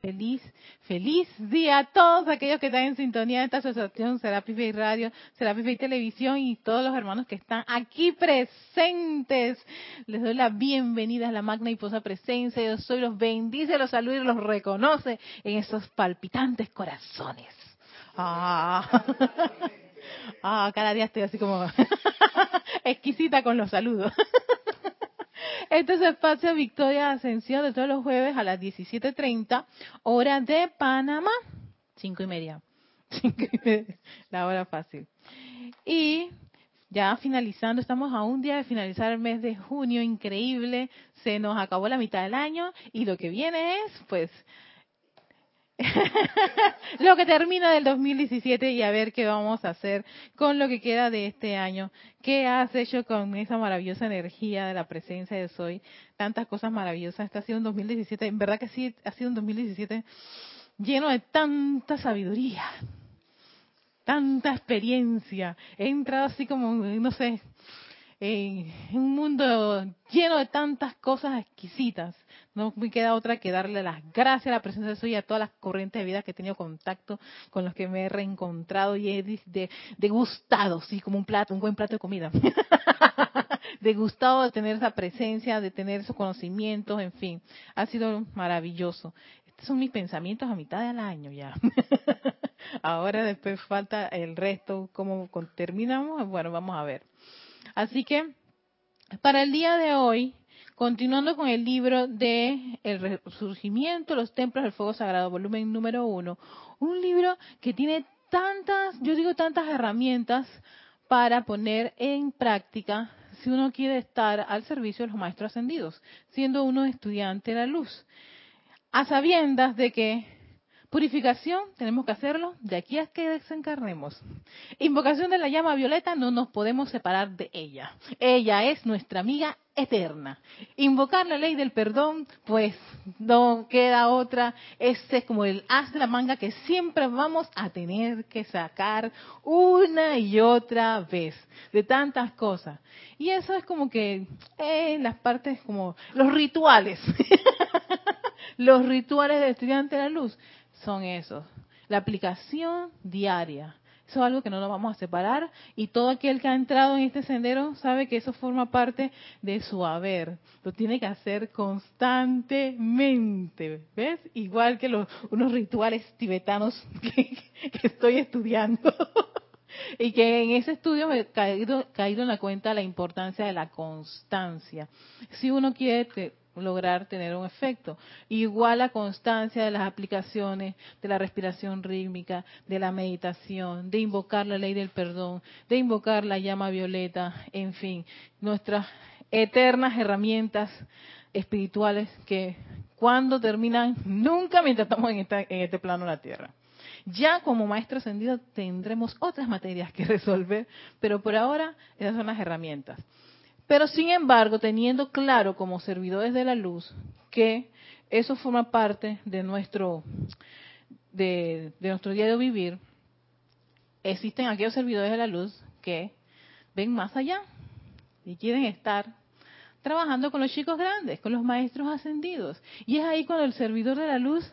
Feliz, feliz día a todos aquellos que están en sintonía de esta asociación Serapis Bay Radio, Serapis Bay Televisión y todos los hermanos que están aquí presentes. Les doy la bienvenida a la magna y posa presencia. Yo soy los bendice, los saluda y los reconoce en esos palpitantes corazones. Ah, ah cada día estoy así como exquisita con los saludos. Este es espacio Victoria Ascensión de todos los jueves a las 17.30, hora de Panamá, cinco y media. La hora fácil. Y ya finalizando, estamos a un día de finalizar el mes de junio, increíble, se nos acabó la mitad del año y lo que viene es, pues, lo que termina del 2017 y a ver qué vamos a hacer con lo que queda de este año. ¿Qué has hecho con esa maravillosa energía de la presencia de Soy? Tantas cosas maravillosas. Este ha sido un 2017, en verdad que sí, ha sido un 2017 lleno de tanta sabiduría, tanta experiencia. He entrado así como, no sé, en un mundo lleno de tantas cosas exquisitas no me queda otra que darle las gracias a la presencia de Soy y a todas las corrientes de vida que he tenido contacto, con los que me he reencontrado y he degustado, sí, como un plato, un buen plato de comida. degustado de tener esa presencia, de tener esos conocimientos, en fin. Ha sido maravilloso. Estos son mis pensamientos a mitad del año ya. Ahora después falta el resto, cómo terminamos, bueno, vamos a ver. Así que, para el día de hoy, Continuando con el libro de El Resurgimiento, los Templos del Fuego Sagrado, volumen número uno. Un libro que tiene tantas, yo digo tantas herramientas para poner en práctica si uno quiere estar al servicio de los maestros ascendidos, siendo uno estudiante de la luz. A sabiendas de que Purificación, tenemos que hacerlo de aquí a que desencarnemos. Invocación de la llama violeta, no nos podemos separar de ella. Ella es nuestra amiga eterna. Invocar la ley del perdón, pues no queda otra. Ese es como el as de la manga que siempre vamos a tener que sacar una y otra vez de tantas cosas. Y eso es como que eh, las partes como los rituales. los rituales del estudiante de la luz son esos. La aplicación diaria. Eso es algo que no nos vamos a separar y todo aquel que ha entrado en este sendero sabe que eso forma parte de su haber. Lo tiene que hacer constantemente, ¿ves? Igual que los, unos rituales tibetanos que, estoy estudiando. y que en ese estudio me he caído, caído en la cuenta la importancia de la constancia. Si uno quiere lograr tener un efecto. Igual la constancia de las aplicaciones, de la respiración rítmica, de la meditación, de invocar la ley del perdón, de invocar la llama violeta, en fin, nuestras eternas herramientas espirituales que cuando terminan, nunca mientras estamos en, en este plano de la Tierra. Ya como maestro ascendido tendremos otras materias que resolver, pero por ahora esas son las herramientas. Pero sin embargo, teniendo claro como servidores de la luz que eso forma parte de nuestro, de, nuestro día de vivir, existen aquellos servidores de la luz que ven más allá y quieren estar trabajando con los chicos grandes, con los maestros ascendidos. Y es ahí cuando el servidor de la luz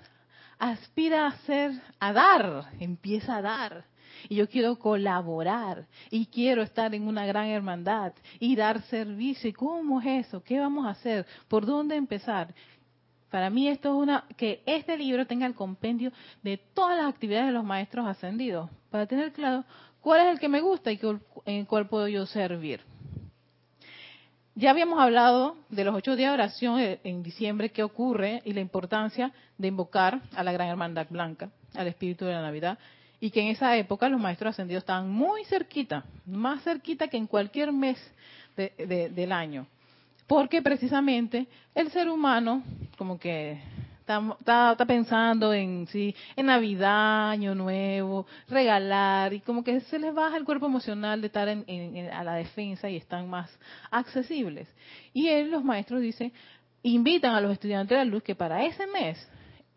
aspira a hacer, a dar, empieza a dar y yo quiero colaborar y quiero estar en una gran hermandad y dar servicio. ¿Y cómo es eso? ¿Qué vamos a hacer? ¿Por dónde empezar? Para mí esto es una que este libro tenga el compendio de todas las actividades de los maestros ascendidos para tener claro cuál es el que me gusta y en cuál puedo yo servir. Ya habíamos hablado de los ocho días de oración en diciembre, qué ocurre y la importancia de invocar a la Gran Hermandad Blanca, al Espíritu de la Navidad, y que en esa época los maestros ascendidos estaban muy cerquita, más cerquita que en cualquier mes del año. Porque precisamente el ser humano como que está, pensando en sí, en Navidad, Año Nuevo, regalar, y como que se les baja el cuerpo emocional de estar a la defensa y están más accesibles. Y él, los maestros dicen, invitan a los estudiantes de la luz que para ese mes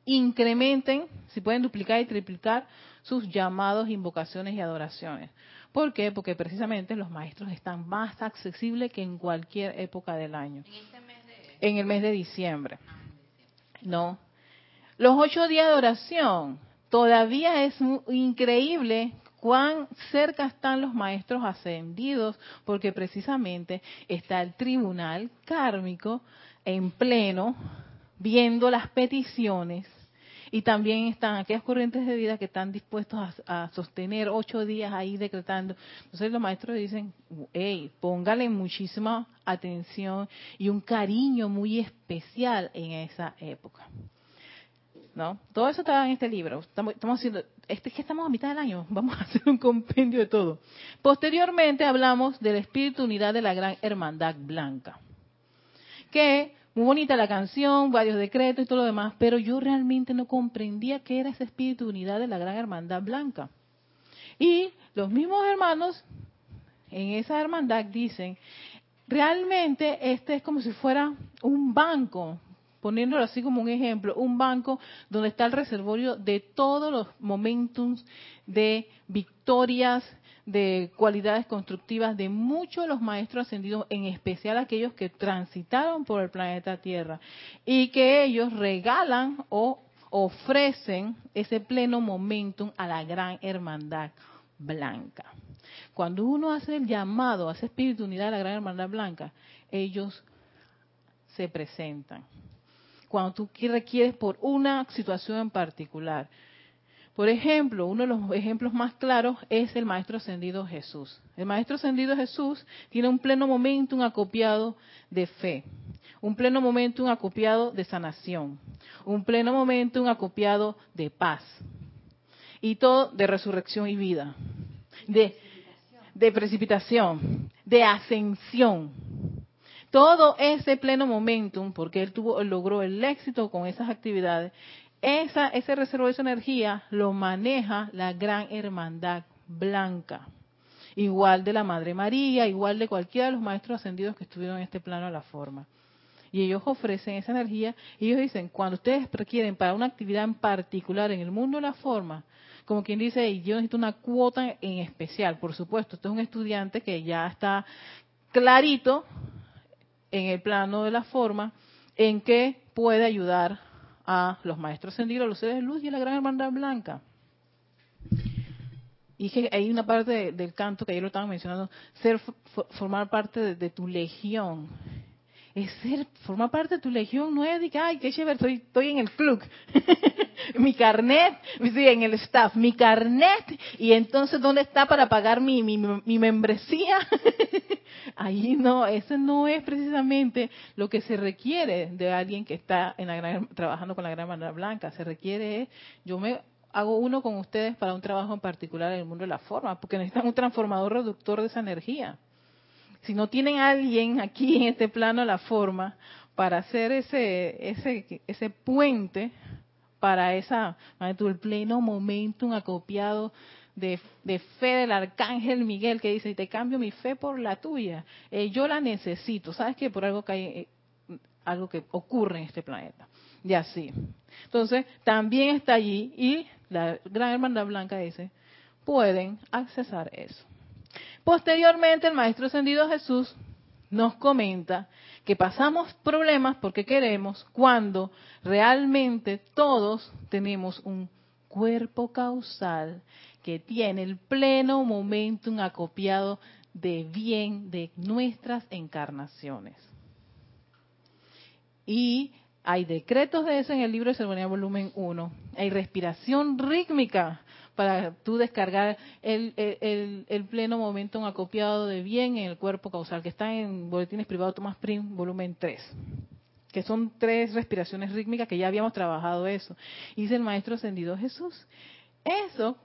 incrementen, si pueden duplicar y triplicar sus llamados, invocaciones y adoraciones. ¿Por qué? Porque precisamente los maestros están más accesibles que en cualquier época del año. En, este mes de... en el mes de diciembre. Ah, ¿No? Los ocho días de oración, todavía es increíble cuán cerca están los maestros ascendidos, porque precisamente está el tribunal kármico en pleno, viendo las peticiones, y también están aquellas corrientes de vida que están dispuestos a, sostener ocho días ahí decretando. Entonces los maestros dicen, hey, póngale muchísima atención y un cariño muy especial en esa época. ¿no? Todo eso está en este libro. Estamos, haciendo, este es que estamos a mitad del año, vamos a hacer un compendio de todo. Posteriormente hablamos del espíritu unidad de la gran hermandad blanca, que muy bonita la canción, varios decretos y todo lo demás, pero yo realmente no comprendía qué era ese espíritu unidad de la gran hermandad blanca. Y los mismos hermanos en esa hermandad dicen, realmente este es como si fuera un banco poniéndolo así como un ejemplo, un banco donde está el reservorio de todos los momentos de victorias, de cualidades constructivas de muchos de los maestros ascendidos, en especial aquellos que transitaron por el planeta Tierra, y que ellos regalan o ofrecen ese pleno momentum a la gran hermandad blanca. Cuando uno hace el llamado a esa espíritu unidad de la gran hermandad blanca, ellos se presentan cuando tú requieres por una situación en particular. Por ejemplo, uno de los ejemplos más claros es el Maestro Ascendido Jesús. El Maestro Ascendido Jesús tiene un pleno momento, un acopiado de fe, un pleno momento, un acopiado de sanación, un pleno momento, un acopiado de paz, y todo de resurrección y vida, de, de precipitación, de ascensión. Todo ese pleno momentum, porque él tuvo, logró el éxito con esas actividades, esa, ese reservo de esa energía lo maneja la gran hermandad blanca. Igual de la Madre María, igual de cualquiera de los maestros ascendidos que estuvieron en este plano de la forma. Y ellos ofrecen esa energía y ellos dicen, cuando ustedes requieren para una actividad en particular en el mundo de la forma, como quien dice, yo necesito una cuota en especial, por supuesto, esto es un estudiante que ya está clarito en el plano de la forma en que puede ayudar a los maestros ascendidos, los seres de luz y a la gran hermandad blanca. Y que hay una parte del canto que ayer lo estaban mencionando, ser formar parte de, tu legión. Es ser, formar parte de tu legión, no es de que, ay, qué chévere, estoy, estoy en el club. mi carnet, sí, en el staff, mi carnet, y entonces, ¿dónde está para pagar mi, mi, mi membresía? Ahí no, eso no es precisamente lo que se requiere de alguien que está en la trabajando con la gran manera blanca. Se requiere, yo me hago uno con ustedes para un trabajo en particular en el mundo de la forma, porque necesitan un transformador reductor de esa energía. Si no tienen alguien aquí en este plano de la forma para hacer ese, ese, ese puente para esa, el pleno momentum acopiado de, fe del arcángel Miguel que dice, te cambio mi fe por la tuya. Eh, yo la necesito. ¿Sabes qué? Por algo que hay, eh, algo que ocurre en este planeta. Y así. Entonces, también está allí y la gran hermandad blanca dice, pueden accesar eso. Posteriormente, el Maestro Ascendido Jesús nos comenta que pasamos problemas porque queremos cuando realmente todos tenemos un cuerpo causal que tiene el pleno momentum acopiado de bien de nuestras encarnaciones. Y hay decretos de eso en el libro de Ceremonia volumen 1. Hay respiración rítmica para tú descargar el, pleno momentum acopiado de bien en el cuerpo causal, que está en Boletines Privados Tomás Prim, volumen 3 que son tres respiraciones rítmicas que ya habíamos trabajado eso. Dice el Maestro Ascendido Jesús. Eso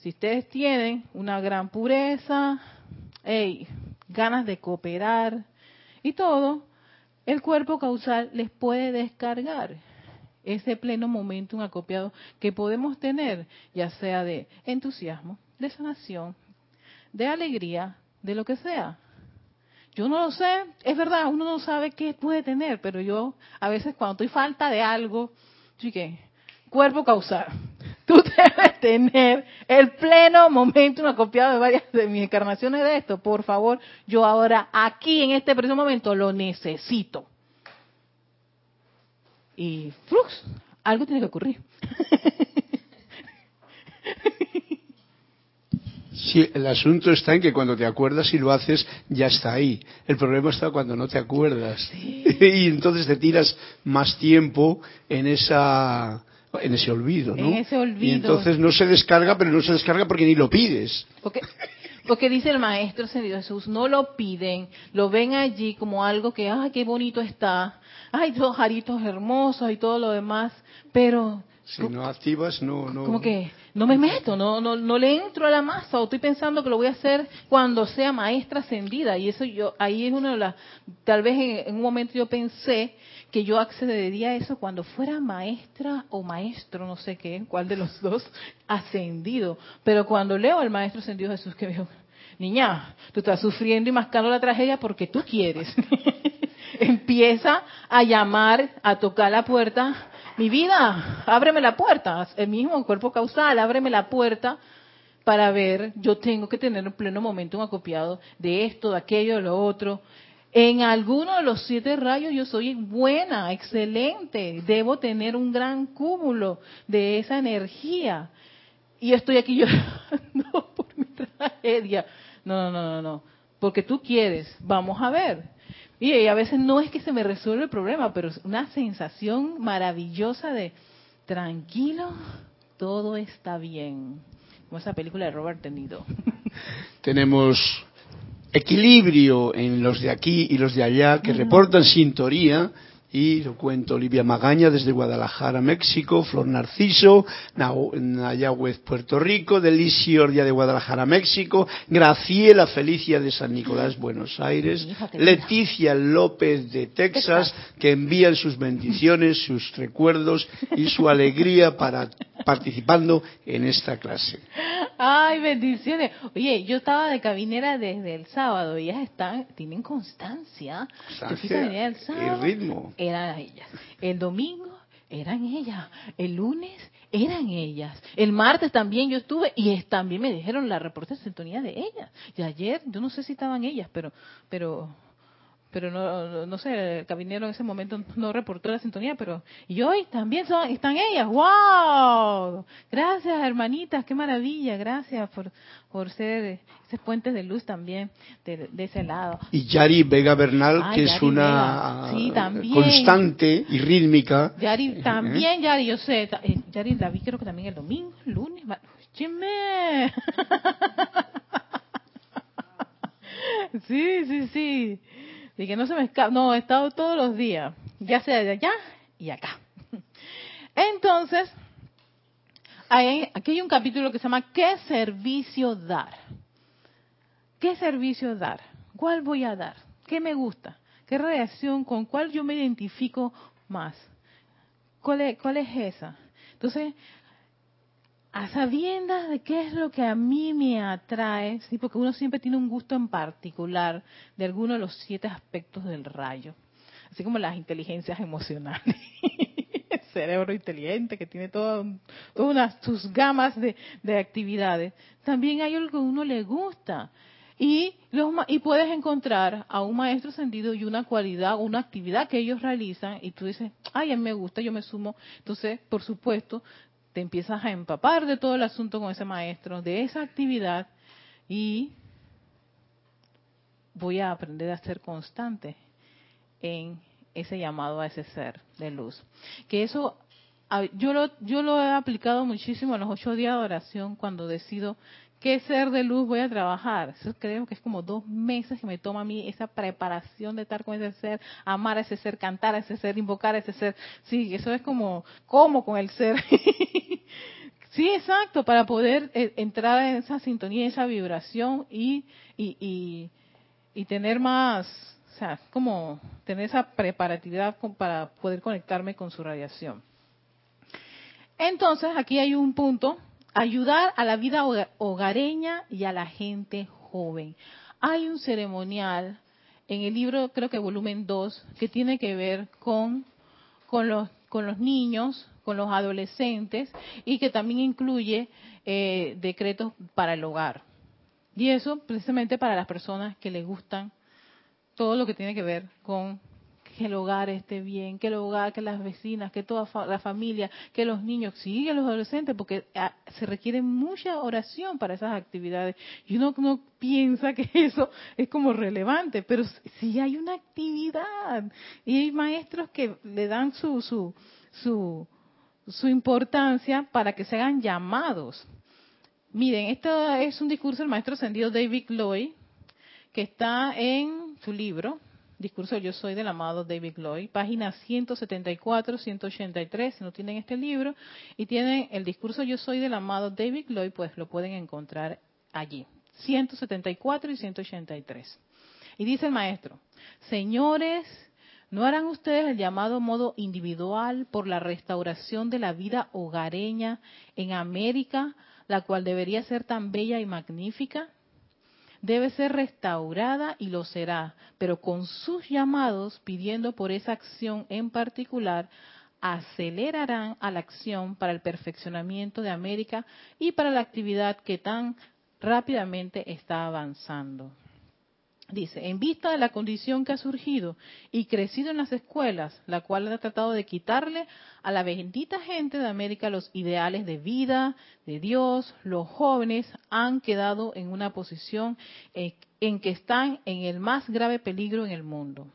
si ustedes tienen una gran pureza, ganas de cooperar y todo, el cuerpo causal les puede descargar ese pleno momento acopiado que podemos tener, ya sea de entusiasmo, de sanación, de alegría, de lo que sea. Yo no lo sé, es verdad, uno no sabe qué puede tener, pero yo a veces cuando estoy falta de algo, chique, cuerpo causal, tú debes tener el pleno momento acopiado de varias de mis encarnaciones de esto. Por favor, yo ahora aquí en este preciso momento lo necesito. Y flux, algo tiene que ocurrir. Sí, el asunto está en que cuando te acuerdas y lo haces, ya está ahí. El problema está cuando no te acuerdas. y entonces te tiras más tiempo en esa en ese olvido, ¿no? En ese olvido. Y entonces no se descarga, pero no se descarga porque ni lo pides. Porque, porque dice el Maestro Ascendido Jesús, no lo piden, lo ven allí como algo que, ay, qué bonito está, ay, dos jaritos hermosos y todo lo demás, pero Si no activas, no... no... como que no me meto, no, no, no le entro a la masa o estoy pensando que lo voy a hacer cuando sea maestra ascendida y eso yo, ahí es una de las, tal vez en, en un momento yo pensé que yo accedería a eso cuando fuera maestra o maestro, no sé qué, cuál de los dos, ascendido. Pero cuando leo al maestro ascendido Jesús que me dijo, niña, tú estás sufriendo y mascando la tragedia porque tú quieres. Empieza a llamar, a tocar la puerta. Mi vida, ábreme la puerta. El mismo cuerpo causal, ábreme la puerta para ver, yo tengo que tener un pleno momento acopiado de esto, de aquello, de lo otro. En alguno de los siete rayos yo soy buena, excelente, debo tener un gran cúmulo de esa energía. Y estoy aquí llorando por mi tragedia. No, no, no, no, no. Porque tú quieres, vamos a ver. Y a veces no es que se me resuelve el problema, pero es una sensación maravillosa de tranquilo, todo está bien. Como esa película de Robert De Niro. Tenemos equilibrio en los de aquí y los de allá que reportan sintonía y lo cuento Olivia Magaña desde Guadalajara, México, Flor Narciso, Nayagüez, Puerto Rico, Delicio Ordia de Guadalajara, México, Graciela Felicia de San Nicolás, Buenos Aires, Leticia López de Texas, que envían sus bendiciones, sus recuerdos y su alegría para participando en esta clase. Ay, bendiciones. Oye, yo estaba de cabinera desde el sábado y ellas están, tienen constancia. Cabinera el sábado. ritmo. Eran ellas. El domingo eran ellas. El lunes eran ellas. El martes también yo estuve y también me dijeron la reporte de sintonía de ellas. Y ayer, yo no sé si estaban ellas, pero, pero, pero no, no, sé, el cabinero en ese momento no reportó la sintonía, pero y hoy también son, están ellas. ¡Wow! Gracias, hermanitas, qué maravilla. Gracias por, por ser ese puente de luz también de, de ese lado. Y Yari Vega Bernal, Ah, que es una Vega. Sí, constante y rítmica. Yari, también Yari, yo sé, eh, Yari la vi creo que también el domingo, el lunes, ¡Chisme! Sí, sí, sí. De que no se me escapa, no, he estado todos los días, ya sea de allá y acá. Entonces, hay, aquí hay un capítulo que se llama ¿Qué servicio dar? ¿Qué servicio dar? ¿Cuál voy a dar? ¿Qué me gusta? ¿Qué reacción? ¿Con cuál yo me identifico más? ¿Cuál cuál es esa? Entonces, a sabiendas de qué es lo que a mí me atrae, sí, porque uno siempre tiene un gusto en particular de alguno de los siete aspectos del rayo, así como las inteligencias emocionales. El cerebro inteligente que tiene todas unas- sus gamas de, de actividades. También hay algo que a uno le gusta. Y, los, y puedes encontrar a un maestro sentido y una cualidad una actividad que ellos realizan y tú dices, ay, a mí me gusta, yo me sumo. Entonces, por supuesto, te empiezas a empapar de todo el asunto con ese maestro, de esa actividad y voy a aprender a ser constante en ese llamado a ese ser de luz. Que eso yo lo, yo lo he aplicado muchísimo en los ocho días de oración cuando decido qué ser de luz voy a trabajar. Creo que es como dos meses que me toma a mí esa preparación de estar con ese ser, amar a ese ser, cantar a ese ser, invocar a ese ser. Sí, eso es como, como con el ser. sí, exacto, para poder eh, entrar en esa sintonía, esa vibración y, y, y, y tener más, o sea, como tener esa preparatividad para poder conectarme con su radiación. Entonces, aquí hay un punto, ayudar a la vida hoga- hogareña y a la gente joven. Hay un ceremonial en el libro, creo que volumen 2, que tiene que ver con, con, los, con los niños, con los adolescentes y que también incluye eh, decretos para el hogar. Y eso precisamente para las personas que les gustan todo lo que tiene que ver con que el hogar esté bien, que el hogar, que las vecinas, que toda la familia, que los niños, sí, los adolescentes, porque ah, se requiere mucha oración para esas actividades. Y uno no piensa que eso es como relevante, pero sí hay una actividad. Y hay maestros que le dan su, su, su, su importancia para que se hagan llamados. Miren, este es un discurso del maestro ascendido David Lloyd, que está en su libro, Discurso Yo Soy del amado David Lloyd, páginas 174, 183, si no tienen este libro, y tienen el Discurso Yo Soy del amado David Lloyd, pues lo pueden encontrar allí, 174 y 183. Y dice el maestro, señores, ¿no harán ustedes el llamado modo individual por la restauración de la vida hogareña en América, la cual debería ser tan bella y magnífica? Debe ser restaurada y lo será, pero con sus llamados pidiendo por esa acción en particular, acelerarán a la acción para el perfeccionamiento de América y para la actividad que tan rápidamente está avanzando. Dice, en vista de la condición que ha surgido y crecido en las escuelas, la cual ha tratado de quitarle a la bendita gente de América los ideales de vida, de Dios, los jóvenes han quedado en una posición en que están en el más grave peligro en el mundo.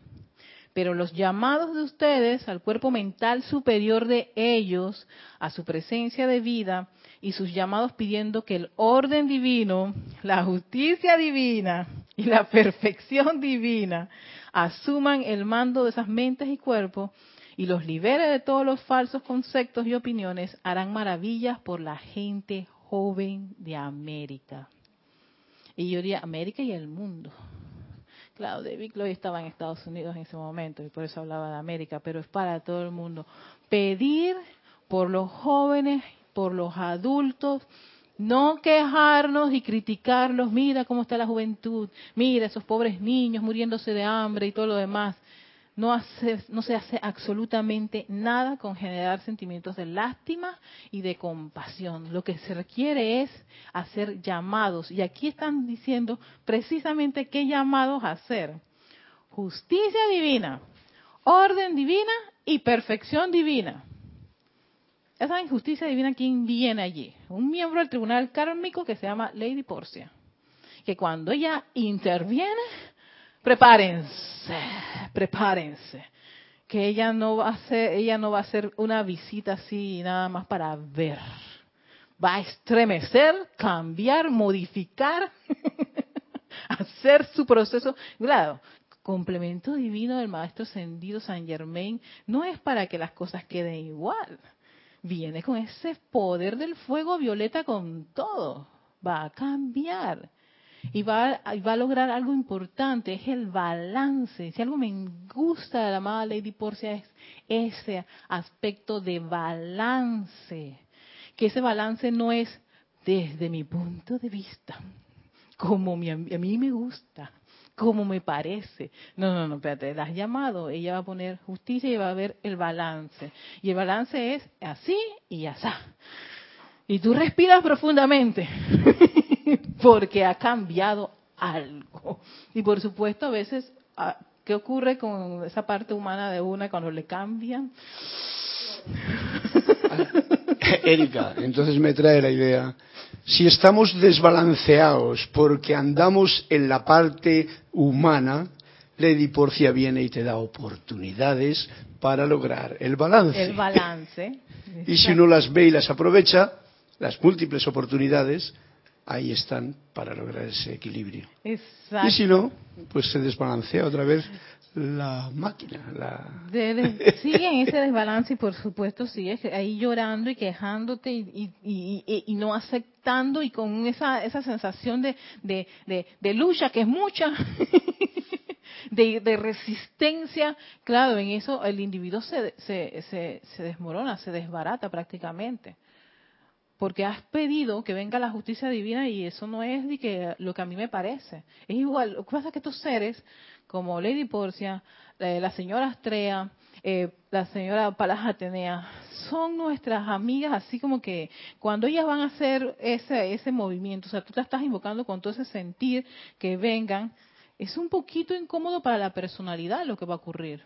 Pero los llamados de ustedes al cuerpo mental superior de ellos, a su presencia de vida, y sus llamados pidiendo que el orden divino, la justicia divina y la perfección divina asuman el mando de esas mentes y cuerpos y los libere de todos los falsos conceptos y opiniones, harán maravillas por la gente joven de América. Y yo diría América y el mundo. Claro, David Lloyd estaba en Estados Unidos en ese momento y por eso hablaba de América, pero es para todo el mundo. Pedir por los jóvenes por los adultos, no quejarnos y criticarlos, mira cómo está la juventud, mira esos pobres niños muriéndose de hambre y todo lo demás. No, hace, no se hace absolutamente nada con generar sentimientos de lástima y de compasión. Lo que se requiere es hacer llamados. Y aquí están diciendo precisamente qué llamados hacer. Justicia divina, orden divina y perfección divina esa injusticia divina, ¿quién viene allí? Un miembro del tribunal kármico que se llama Lady Porcia. Que cuando ella interviene, prepárense, prepárense. Que ella no va a hacer, ella no va a hacer una visita así nada más para ver. Va a estremecer, cambiar, modificar, hacer su proceso. Claro, complemento divino del maestro ascendido San Germain no es para que las cosas queden igual viene con ese poder del fuego violeta con todo. Va a cambiar. Y va, va a lograr algo importante, es el balance. Si algo me gusta de la amada Lady Porcia es ese aspecto de balance. Que ese balance no es desde mi punto de vista, como a mí me gusta, como me parece. No, no, no, espérate, la has llamado, ella va a poner justicia y va a ver el balance. Y el balance es así y así. Y tú respiras profundamente, porque ha cambiado algo. Y por supuesto, a veces, ah, ¿qué ocurre con esa parte humana de una cuando le cambian? Erika, entonces me trae la idea si estamos desbalanceados porque andamos en la parte humana, Lady Porcia viene y te da oportunidades para lograr el balance. El balance. y si uno las ve y las aprovecha, las múltiples oportunidades, ahí están para lograr ese equilibrio. Exacto. Y si no, pues se desbalancea otra vez la máquina. La... sigue en ese desbalance y por supuesto sigues ahí llorando y quejándote y, no aceptando y con esa, esa sensación de, de, lucha que es mucha, de, resistencia. Claro, en eso el individuo se, se, se, se desmorona, se desbarata prácticamente porque has pedido que venga la justicia divina y eso no es de que lo que a mí me parece. Es igual, lo que pasa es que estos seres, como Lady Porcia, eh, la señora Astrea, eh, la señora Palas Atenea, son nuestras amigas, así como que cuando ellas van a hacer ese, ese movimiento, o sea, tú te estás invocando con todo ese sentir que vengan, es un poquito incómodo para la personalidad lo que va a ocurrir.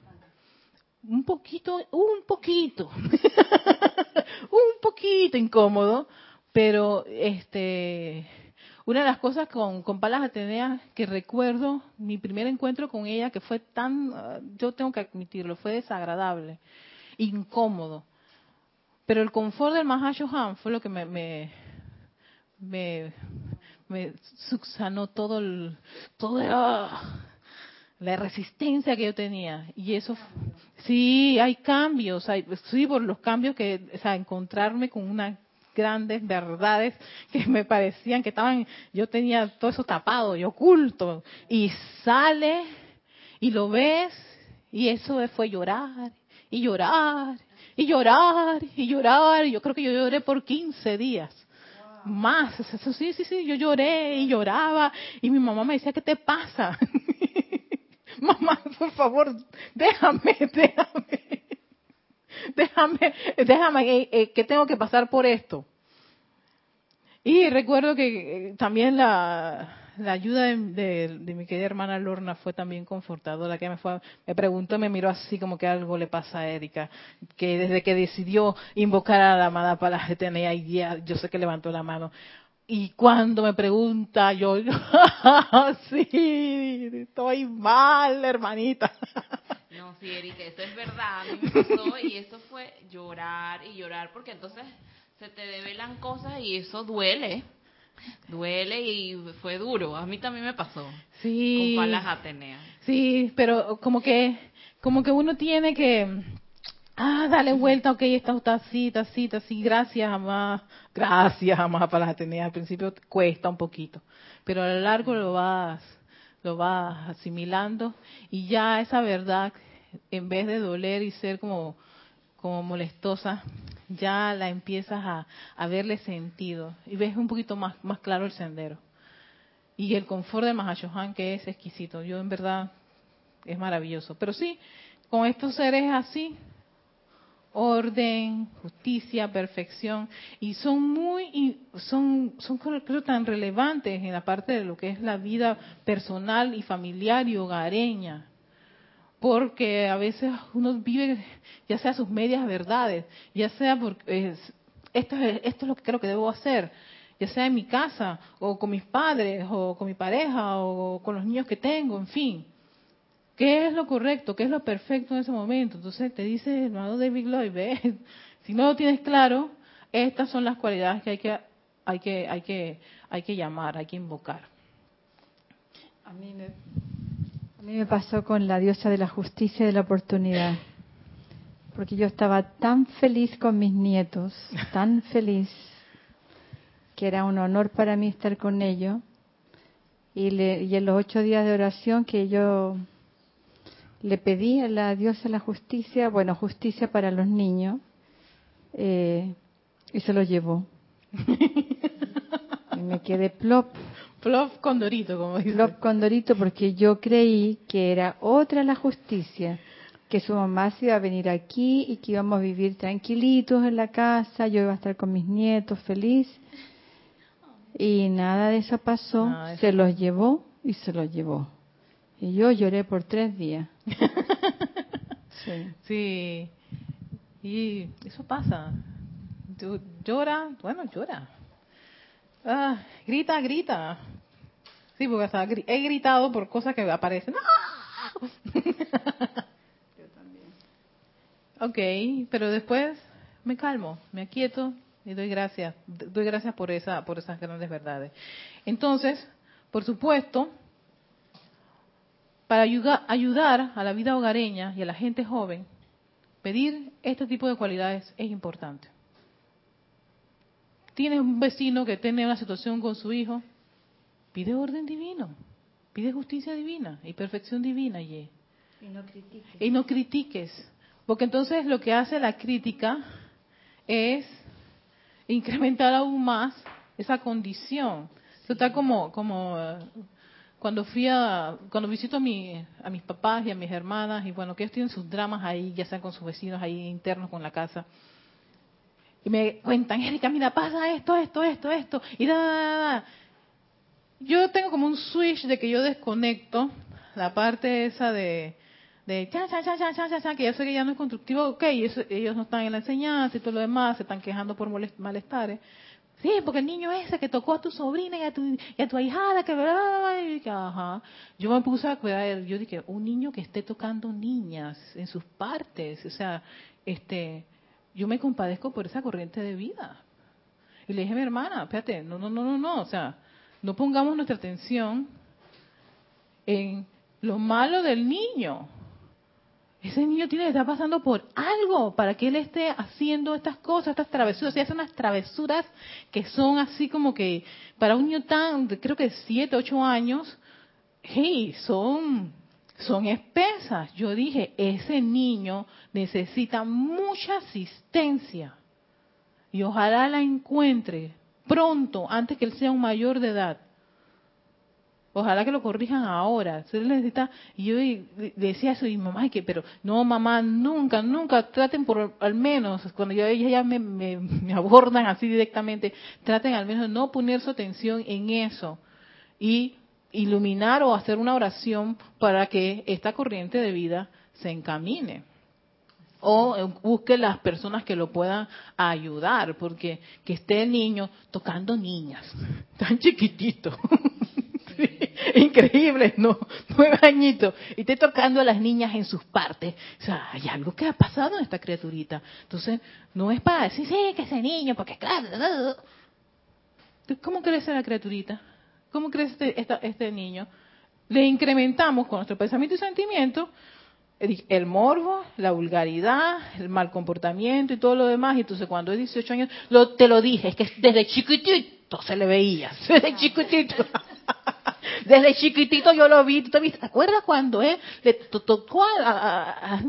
Un poquito, un poquito, un poquito incómodo, pero este, una de las cosas con, con Palas Atenea que recuerdo, mi primer encuentro con ella, que fue tan, ah, yo tengo que admitirlo, fue desagradable, incómodo. Pero el confort del Mahashohan fue lo que me, me, me, me subsanó todo el, toda la resistencia que yo tenía. Y eso, sí, hay cambios, hay, sí, por los cambios que, o sea, encontrarme con unas grandes verdades que me parecían que estaban, yo tenía todo eso tapado y oculto. Y sale y lo ves y eso fue llorar y llorar y llorar y llorar. Yo creo que yo lloré por 15 días. Más, eso sí, sí, sí, yo lloré y lloraba y mi mamá me decía, ¿qué te pasa? mamá, por favor, déjame, déjame, déjame, déjame, eh, eh, que tengo que pasar por esto. Y recuerdo que eh, también la, la ayuda de, mi querida hermana Lorna fue también confortadora, que me fue, me preguntó, me miró así como que algo le pasa a Erika, que desde que decidió invocar a la amada para la y ya, yo sé que levantó la mano. Y cuando me pregunta, yo, sí, estoy mal, hermanita. No, sí, Erika, eso es verdad, a mí me pasó y eso fue llorar y llorar, porque entonces se te develan cosas y eso duele. Duele y fue duro. A mí también me pasó. Sí. Con Palas Atenea. Sí, pero como que, como que uno tiene que, ah, dale vuelta, ok, esta tacita, así, así, gracias, mamá. Gracias, mamá, Palas Atenea. Al principio cuesta un poquito, pero a lo largo lo vas, lo vas asimilando y ya esa verdad, en vez de doler y ser como, como molestosa, ya la empiezas a, a, verle sentido y ves un poquito más, más claro el sendero. Y el confort de Mahashohan que es exquisito, yo en verdad es maravilloso. Pero sí, con estos seres así, orden, justicia, perfección, y son muy, son, son creo tan relevantes en la parte de lo que es la vida personal y familiar y hogareña porque a veces uno vive ya sea sus medias verdades, ya sea porque esto, es, esto es lo que creo que debo hacer, ya sea en mi casa, o con mis padres, o con mi pareja, o con los niños que tengo, en fin. ¿Qué es lo correcto? ¿Qué es lo perfecto en ese momento? Entonces te dice el hermano David Lloyd, ve, si no lo tienes claro, estas son las cualidades que hay que, hay que, hay que, hay que llamar, hay que invocar. A mí me, a mí me pasó con la diosa de la justicia y de la oportunidad, porque yo estaba tan feliz con mis nietos, tan feliz, que era un honor para mí estar con ellos. Y, en los ocho días de oración que yo le pedí a la diosa la justicia, bueno, justicia para los niños, eh, y se lo llevó. y me quedé plop Plop Condorito, como dice. Plop Condorito, porque yo creí que era otra la justicia, que su mamá se iba a venir aquí y que íbamos a vivir tranquilitos en la casa, yo iba a estar con mis nietos feliz. Y nada de eso pasó, se los llevó y se los llevó. Y yo lloré por tres días. sí. sí. Y eso pasa. Llora, bueno, llora. Ah, grita, grita. Sí, porque hasta he gritado por cosas que aparecen. Yo también. Ok, pero después me calmo, me aquieto y doy gracias. Doy gracias por, esa, por esas grandes verdades. Entonces, por supuesto, para ayudar, a la vida hogareña y a la gente joven, pedir este tipo de cualidades es importante. Tienes un vecino que tiene una situación con su hijo, pide orden divino, pide justicia divina y perfección divina. Y, no critiques. Y no critiques. Porque entonces lo que hace la crítica es incrementar aún más esa condición. Eso está como, como cuando fui a, cuando visito a, mi, a mis papás y a mis hermanas, y bueno, que ellos tienen sus dramas ahí, ya sean con sus vecinos ahí internos con la casa. Y me cuentan, Erika, mira, pasa esto, esto, esto, esto. Y da, da, da, Yo tengo como un switch de que yo desconecto la parte esa de, de cha, cha, cha, cha, cha, cha, que yo sé que ya no es constructivo, ok, eso- ellos no están en la enseñanza y todo lo demás, se están quejando por malestares. Sí, porque el niño ese que tocó a tu sobrina y a tu, y a tu ahijada, que y que, ajá. Yo me puse a cuidar, yo dije, un niño que esté tocando niñas en sus partes, o sea, este, yo me compadezco por esa corriente de vida. Y le dije a mi hermana, espérate, no, no, no, no, no, o sea, no pongamos nuestra atención en lo malo del niño. Ese niño tiene que estar pasando por algo para que él esté haciendo estas cosas, estas travesuras. Y hace unas travesuras que son así como que para un niño tan, creo que 7, 8 años, hey, son, son espesas. Yo dije, ese niño necesita mucha asistencia. Y ojalá la encuentre pronto, antes que él sea un mayor de edad. Ojalá que lo corrijan ahora. Se necesita. Y yo decía eso y mamá, "Ay, que, pero no, mamá, nunca, nunca traten por al menos cuando yo, ellas ya me, me, abordan así directamente, traten al menos de no poner su atención en eso y iluminar o hacer una oración para que esta corriente de vida se encamine o busque las personas que lo puedan ayudar, porque que esté el niño tocando niñas, tan chiquitito. Sí, Increíble, ¿no? Nueve añitos. Y esté tocando a las niñas en sus partes. O sea, hay algo que ha pasado en esta criaturita. Entonces, no es para decir, sí, que ese niño, porque claro. ¿Cómo crece la criaturita? ¿Cómo crece este, esta- este niño? Le incrementamos con nuestro pensamiento y sentimiento el el morbo, la vulgaridad, el mal comportamiento y todo lo demás. Y entonces cuando es 18 años, lo, te lo dije, es que desde chiquitito se le veía, desde chiquitito. Desde chiquitito yo lo vi, ¿tú te viste? ¿te acuerdas cuando él le to- tocó a, a- a-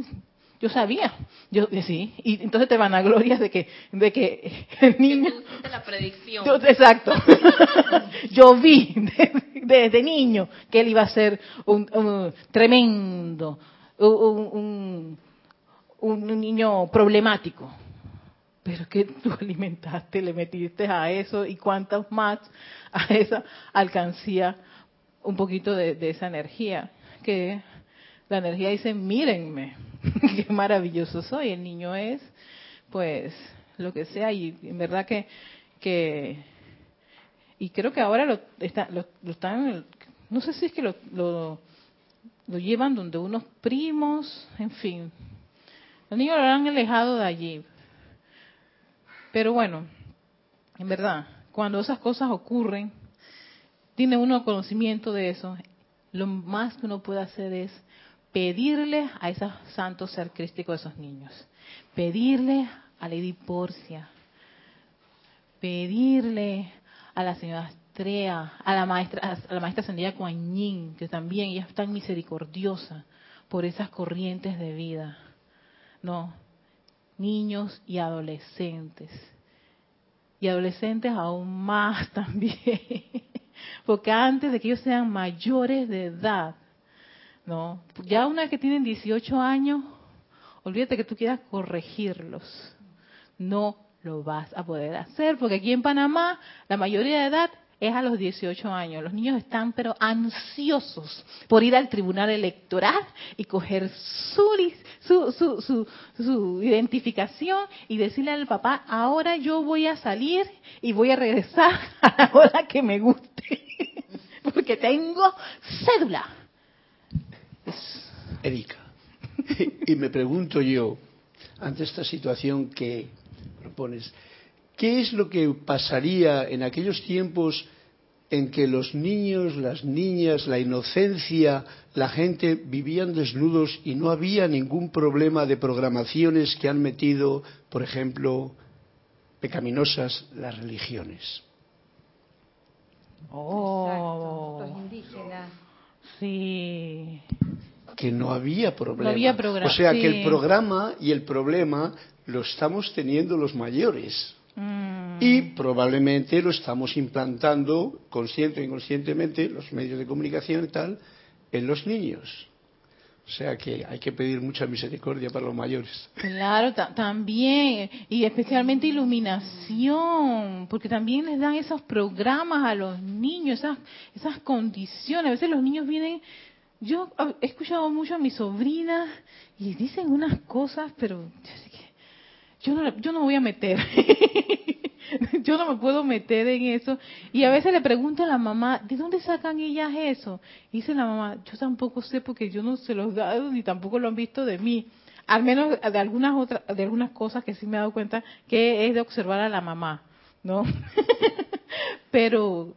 yo sabía, yo sí, y entonces te van a glorias de que, de que el niño, la predicción. yo- exacto. Yo vi desde, desde niño que él iba a ser un, un tremendo, un, un- un niño problemático. Pero que tú alimentaste, le metiste a eso y cuántos más a esa alcancía un poquito de, de esa energía. Que la energía dice, mírenme, qué maravilloso soy. El niño es, pues, lo que sea. Y en verdad que, que y creo que ahora lo, lo están, no sé si es que lo, lo, lo llevan donde unos primos, en fin. Los niños lo han alejado de allí. Pero bueno, en verdad, cuando esas cosas ocurren, tiene uno conocimiento de eso, lo más que uno puede hacer es pedirle a esos santos ser crístico de esos niños, pedirle a Lady Porcia, pedirle a la señora Astrea, a la maestra, a la maestra Kuan Yin, que también ella es tan misericordiosa por esas corrientes de vida. No, niños y adolescentes. Y adolescentes aún más también. Porque antes de que ellos sean mayores de edad, no, ya una vez que tienen 18 años, olvídate que tú quieras corregirlos. No lo vas a poder hacer, porque aquí en Panamá la mayoría de edad es a los 18 años. Los niños están pero ansiosos por ir al tribunal electoral y coger su, su, su, su, su identificación y decirle al papá, ahora yo voy a salir y voy a regresar a la hora que me guste, porque tengo cédula. Erika, y me pregunto yo, ante esta situación que propones, ¿qué es lo que pasaría en aquellos tiempos en que los niños, las niñas, la inocencia, la gente vivían desnudos y no había ningún problema de programaciones que han metido, por ejemplo, pecaminosas las religiones? Oh, Exacto, los indígenas. sí. que no había problema. había programa, o sea sí. que el programa y el problema lo estamos teniendo los mayores. Mm. Y probablemente lo estamos implantando, consciente o inconscientemente, los medios de comunicación y tal, en los niños. O sea que hay que pedir mucha misericordia para los mayores. Claro, ta- también, y especialmente iluminación, porque también les dan esos programas a los niños, esas, esas condiciones. A veces los niños vienen yo he escuchado mucho a mi sobrina y dicen unas cosas, pero yo no, yo no voy a meter. yo no me puedo meter en eso. Y a veces le pregunto a la mamá, ¿de dónde sacan ellas eso? Y dice la mamá, yo tampoco sé porque yo no se los he dado ni tampoco lo han visto de mí. Al menos de algunas otras, de algunas cosas que sí me he dado cuenta que es de observar a la mamá, ¿no? Pero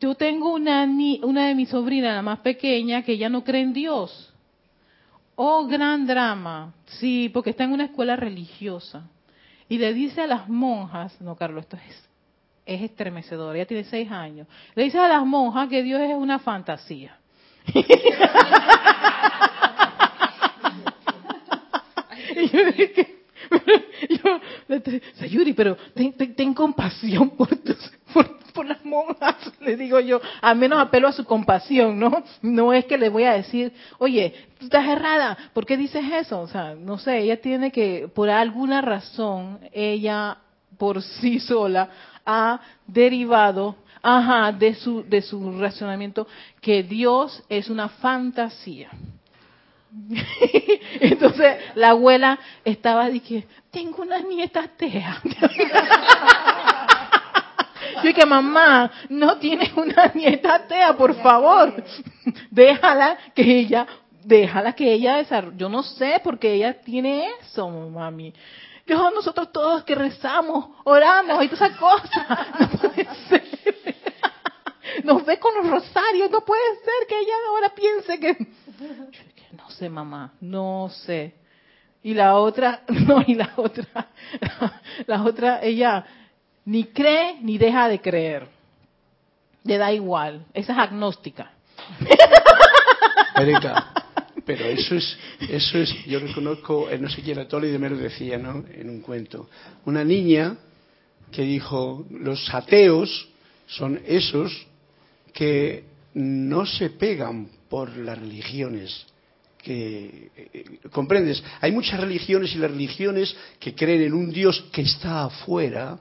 yo tengo una, una de mis sobrinas, la más pequeña, que ya no cree en Dios. Oh, gran drama. Sí, porque está en una escuela religiosa. Y le dice a las monjas, no, Carlos, esto es, es estremecedor, ella tiene seis años. Le dice a las monjas que Dios es una fantasía. y yo dije, yo, Sayuri, pero ten, ten, compasión por, tus, por, las monjas, le digo yo, al menos apelo a su compasión, ¿no? No es que le voy a decir, oye, tú estás errada, ¿por qué dices eso? O sea, no sé, ella tiene que, por alguna razón, ella por sí sola ha derivado ajá, de su, de su razonamiento que Dios es una fantasía. Entonces la abuela estaba diciendo, tengo una nieta atea. Yo que mamá, no tienes una nieta atea, por favor. Déjala que ella, déjala que ella desarrolle. Yo no sé por qué ella tiene eso, mami. Yo, nosotros todos que rezamos, oramos y todas esas cosas. No puede ser. Nos ve con los rosarios, no puede ser que ella ahora piense que no sé mamá, no sé. Y la otra, no, y la otra, la, otra, ella ni cree ni deja de creer. Le da igual, esa es agnóstica. Erika, pero eso es, eso es, yo reconozco, no sé quién, Toli de Mero decía, ¿no? En un cuento. Una niña que dijo, los ateos son esos que no se pegan por las religiones, que eh, comprendes hay muchas religiones y las religiones que creen en un Dios que está afuera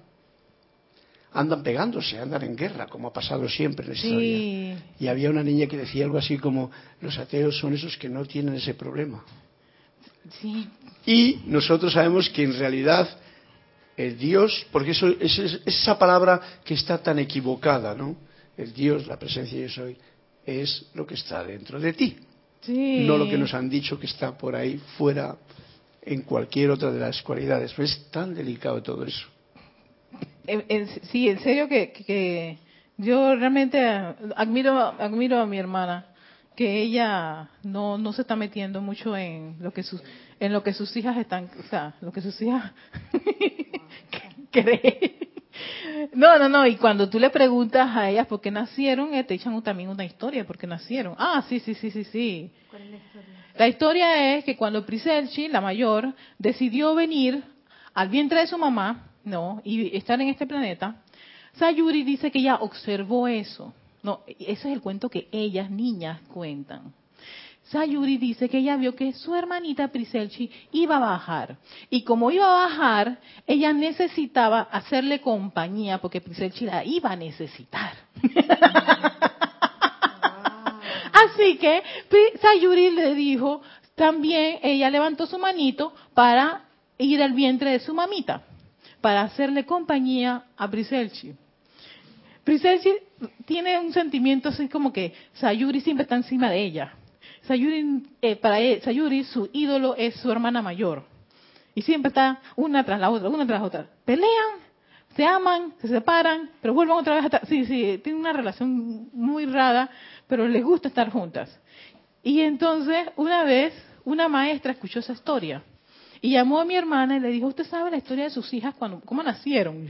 andan pegándose andan en guerra como ha pasado siempre en la historia y había una niña que decía algo así como los ateos son esos que no tienen ese problema sí. y nosotros sabemos que en realidad el Dios porque eso es, es esa palabra que está tan equivocada no el Dios la presencia yo soy es lo que está dentro de ti no lo que nos han dicho que está por ahí fuera en cualquier otra de las cualidades. Pero es tan delicado todo eso. Sí, en serio que, yo realmente admiro, admiro a mi hermana, que ella no, no se está metiendo mucho en lo que sus, en lo que sus hijas están, o sea, lo que sus hijas creen. No, no, no, y cuando tú le preguntas a ellas por qué nacieron, eh, te echan también una historia por qué nacieron. Ah, sí, sí, sí, sí, sí. ¿Cuál es la historia? La historia es que cuando Priselchi, la mayor, decidió venir al vientre de su mamá, no, y estar en este planeta, Sayuri dice que ella observó eso. No, ese es el cuento que ellas, niñas, cuentan. Sayuri dice que ella vio que su hermanita Priselchi iba a bajar. Y como iba a bajar, ella necesitaba hacerle compañía porque Priselchi la iba a necesitar. Así que Sayuri le dijo, también ella levantó su manito para ir al vientre de su mamita, para hacerle compañía a Priselchi. Priselchi tiene un sentimiento así como que Sayuri siempre está encima de ella Sayuri, eh, para Sayuri, su ídolo es su hermana mayor. Y siempre está una tras la otra, una tras la otra. Pelean, se aman, se separan, pero vuelven otra vez a estar. Sí, sí, tienen una relación muy rara, pero les gusta estar juntas. Y entonces, una vez, una maestra escuchó esa historia. Y llamó a mi hermana y le dijo, ¿usted sabe la historia de sus hijas cuando, cómo nacieron?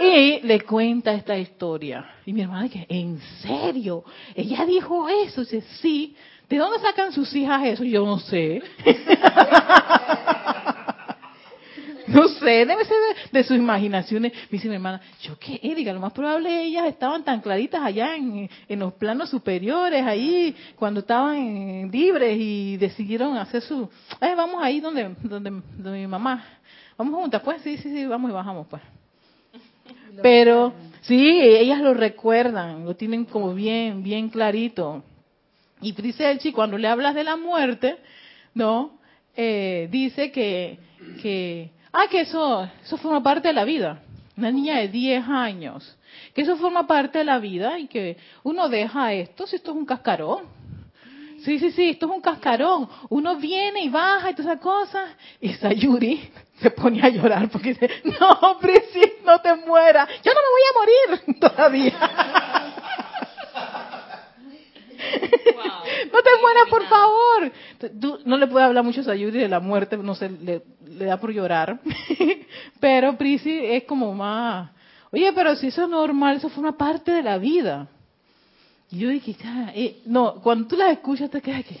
Y, le cuenta esta historia. Y mi hermana dice, ¿en serio? Ella dijo eso. Y dice, sí. ¿De dónde sacan sus hijas eso? Yo no sé. No sé, debe ser de, sus imaginaciones. Me dice mi hermana, yo qué, Erika, lo más probable ellas estaban tan claritas allá en, los planos superiores, ahí, cuando estaban libres y decidieron hacer su, eh, vamos ahí donde, donde, donde mi mamá. Vamos juntas, pues, sí, sí, sí, vamos y bajamos, pues. Pero, sí, ellas lo recuerdan, lo tienen como bien, bien clarito. Y Priselchi, cuando le hablas de la muerte, ¿no? Eh, dice que, que, ah, que eso, eso forma parte de la vida. Una niña de 10 años. Que eso forma parte de la vida y que uno deja esto, si esto es un cascarón. Sí, sí, sí, esto es un cascarón. Uno viene y baja y todas esas cosas. Y Sayuri se pone a llorar porque dice, no, Prisi, no te mueras. Yo no me voy a morir todavía. no te mueras, por favor. Tú no le puedes hablar mucho a Sayuri de la muerte, no sé, le, le da por llorar. pero Prisi es como más, oye, pero si eso es normal, eso forma parte de la vida. Y yo dije, ya, eh, no, cuando tú las escuchas te quedas que,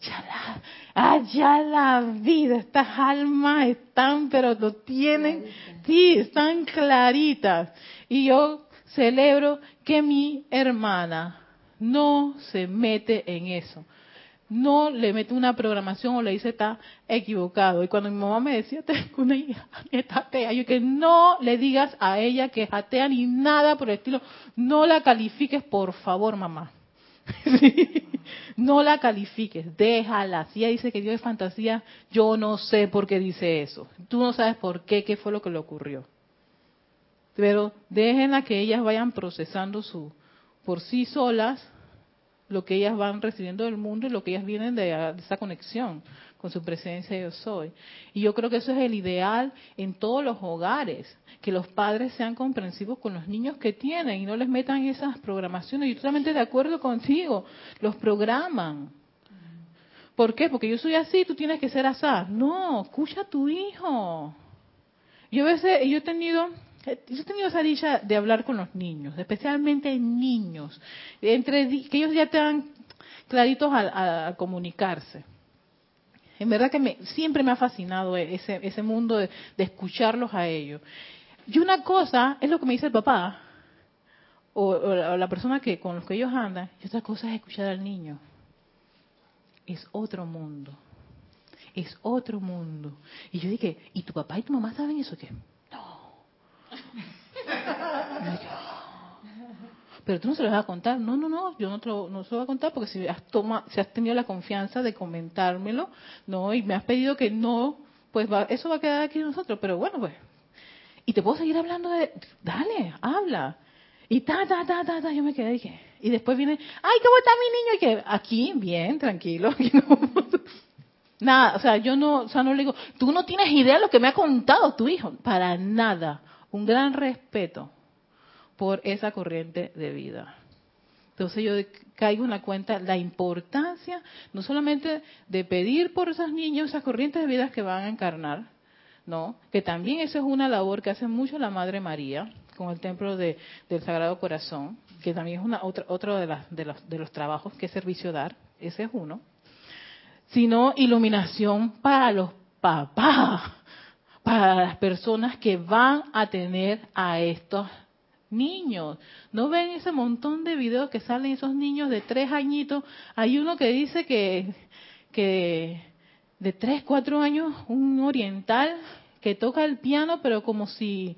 ya la, ah, ya la vida, estas almas están, pero lo tienen, sí, están claritas. Y yo celebro que mi hermana no se mete en eso. No le mete una programación o le dice está equivocado. Y cuando mi mamá me decía, tengo una hija que atea, yo que no le digas a ella que es atea ni nada por el estilo. No la califiques, por favor, mamá. No la califiques, déjala. Si ella dice que Dios es fantasía, yo no sé por qué dice eso. Tú no sabes por qué, qué fue lo que le ocurrió. Pero déjenla que ellas vayan procesando su, por sí solas lo que ellas van recibiendo del mundo y lo que ellas vienen de, esa conexión con su presencia yo soy. Y yo creo que eso es el ideal en todos los hogares, que los padres sean comprensivos con los niños que tienen y no les metan esas programaciones. Yo totalmente de acuerdo contigo, los programan. ¿Por qué? Porque yo soy así, tú tienes que ser así. No, escucha a tu hijo. Yo a veces, yo he tenido yo he tenido esa dicha de hablar con los niños, especialmente niños, entre que ellos ya dan claritos a, comunicarse. En verdad que siempre me ha fascinado ese, ese mundo de, escucharlos a ellos. Y una cosa es lo que me dice el papá, o, la persona que con los que ellos andan, y otra cosa es escuchar al niño. Es otro mundo. Es otro mundo. Y yo dije, ¿y tu papá y tu mamá saben eso qué? Pero tú no se lo vas a contar. No, no, no, yo no, te lo, no se lo voy a contar porque si has, toma, si has tenido la confianza de comentármelo, no, y me has pedido que no, pues eso va a quedar aquí nosotros. Pero bueno, pues. Y te puedo seguir hablando de. Dale, habla. Y ta, ta, ta, ta, ta, yo me quedé y dije. Y después viene, ay, ¿cómo está mi niño? Y que aquí, bien, tranquilo. Nada, o sea, yo no, o sea, no le digo, tú no tienes idea de lo que me ha contado tu hijo. Para nada un gran respeto por esa corriente de vida. Entonces yo caigo en la cuenta la importancia no solamente de pedir por esos niños esas corrientes de vida que van a encarnar, no, que también eso es una labor que hace mucho la Madre María con el templo del Sagrado Corazón, que también es una otra otro de, las, de, los, de los trabajos que servicio dar, ese es uno, sino iluminación para los papás para las personas que van a tener a estos niños. ¿No ven ese montón de videos que salen esos niños de tres añitos? Hay uno que dice que, que de tres, cuatro años, un oriental que toca el piano, pero como si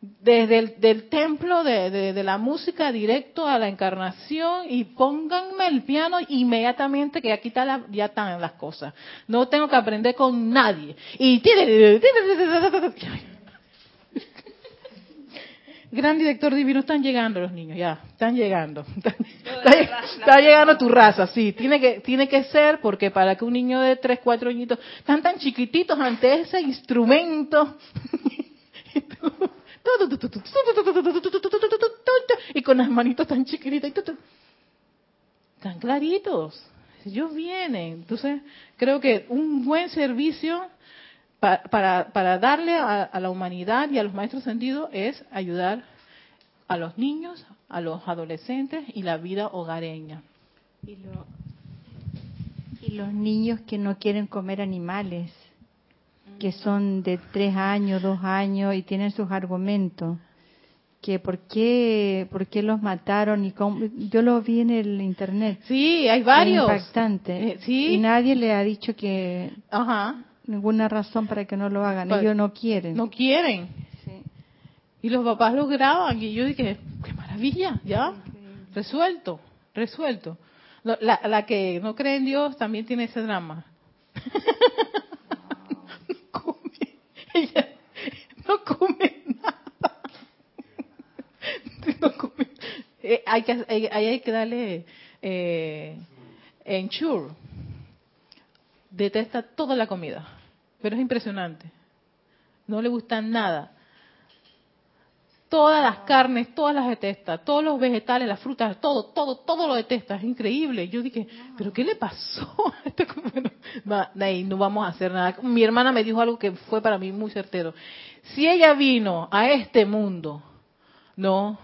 desde el del templo de, la música directo a la encarnación y pónganme el piano inmediatamente que aquí está la, ya están las cosas. No tengo que aprender con nadie. Y gran director divino, están llegando los niños, ya, están llegando. Está, llegando tu raza, sí, tiene que, tiene que ser porque para que un niño de tres, cuatro añitos, están tan chiquititos ante ese instrumento. Y con las manitos tan chiquititas, tan claritos. Ellos vienen. Entonces, creo que un buen servicio para, para, darle a, la humanidad y a los maestros sentidos es ayudar a los niños, a los adolescentes y la vida hogareña. Y, y los niños que no quieren comer animales que son de tres años, dos años y tienen sus argumentos. Que por qué, por qué los mataron y cómo, yo lo vi en el internet. Sí, hay varios. impactante. Eh, sí. Y nadie le ha dicho que Ajá. Ninguna razón para que no lo hagan. Ellos no quieren. No quieren. Sí. Y los papás lo graban y yo dije, qué maravilla, ya, resuelto, resuelto. La, la que no cree en Dios también tiene ese drama. no come, ella no come nada. No come. Eh, hay que hay, hay que darle eh, ensure. Detesta toda la comida, pero es impresionante. No le gusta nada. Todas las carnes, todas las detesta, todos los vegetales, las frutas, todo, todo, todo lo detesta. Es increíble. Yo dije, ¿pero qué le pasó? No vamos a hacer nada. Mi hermana me dijo algo que fue para mí muy certero. Si ella vino a este mundo, no,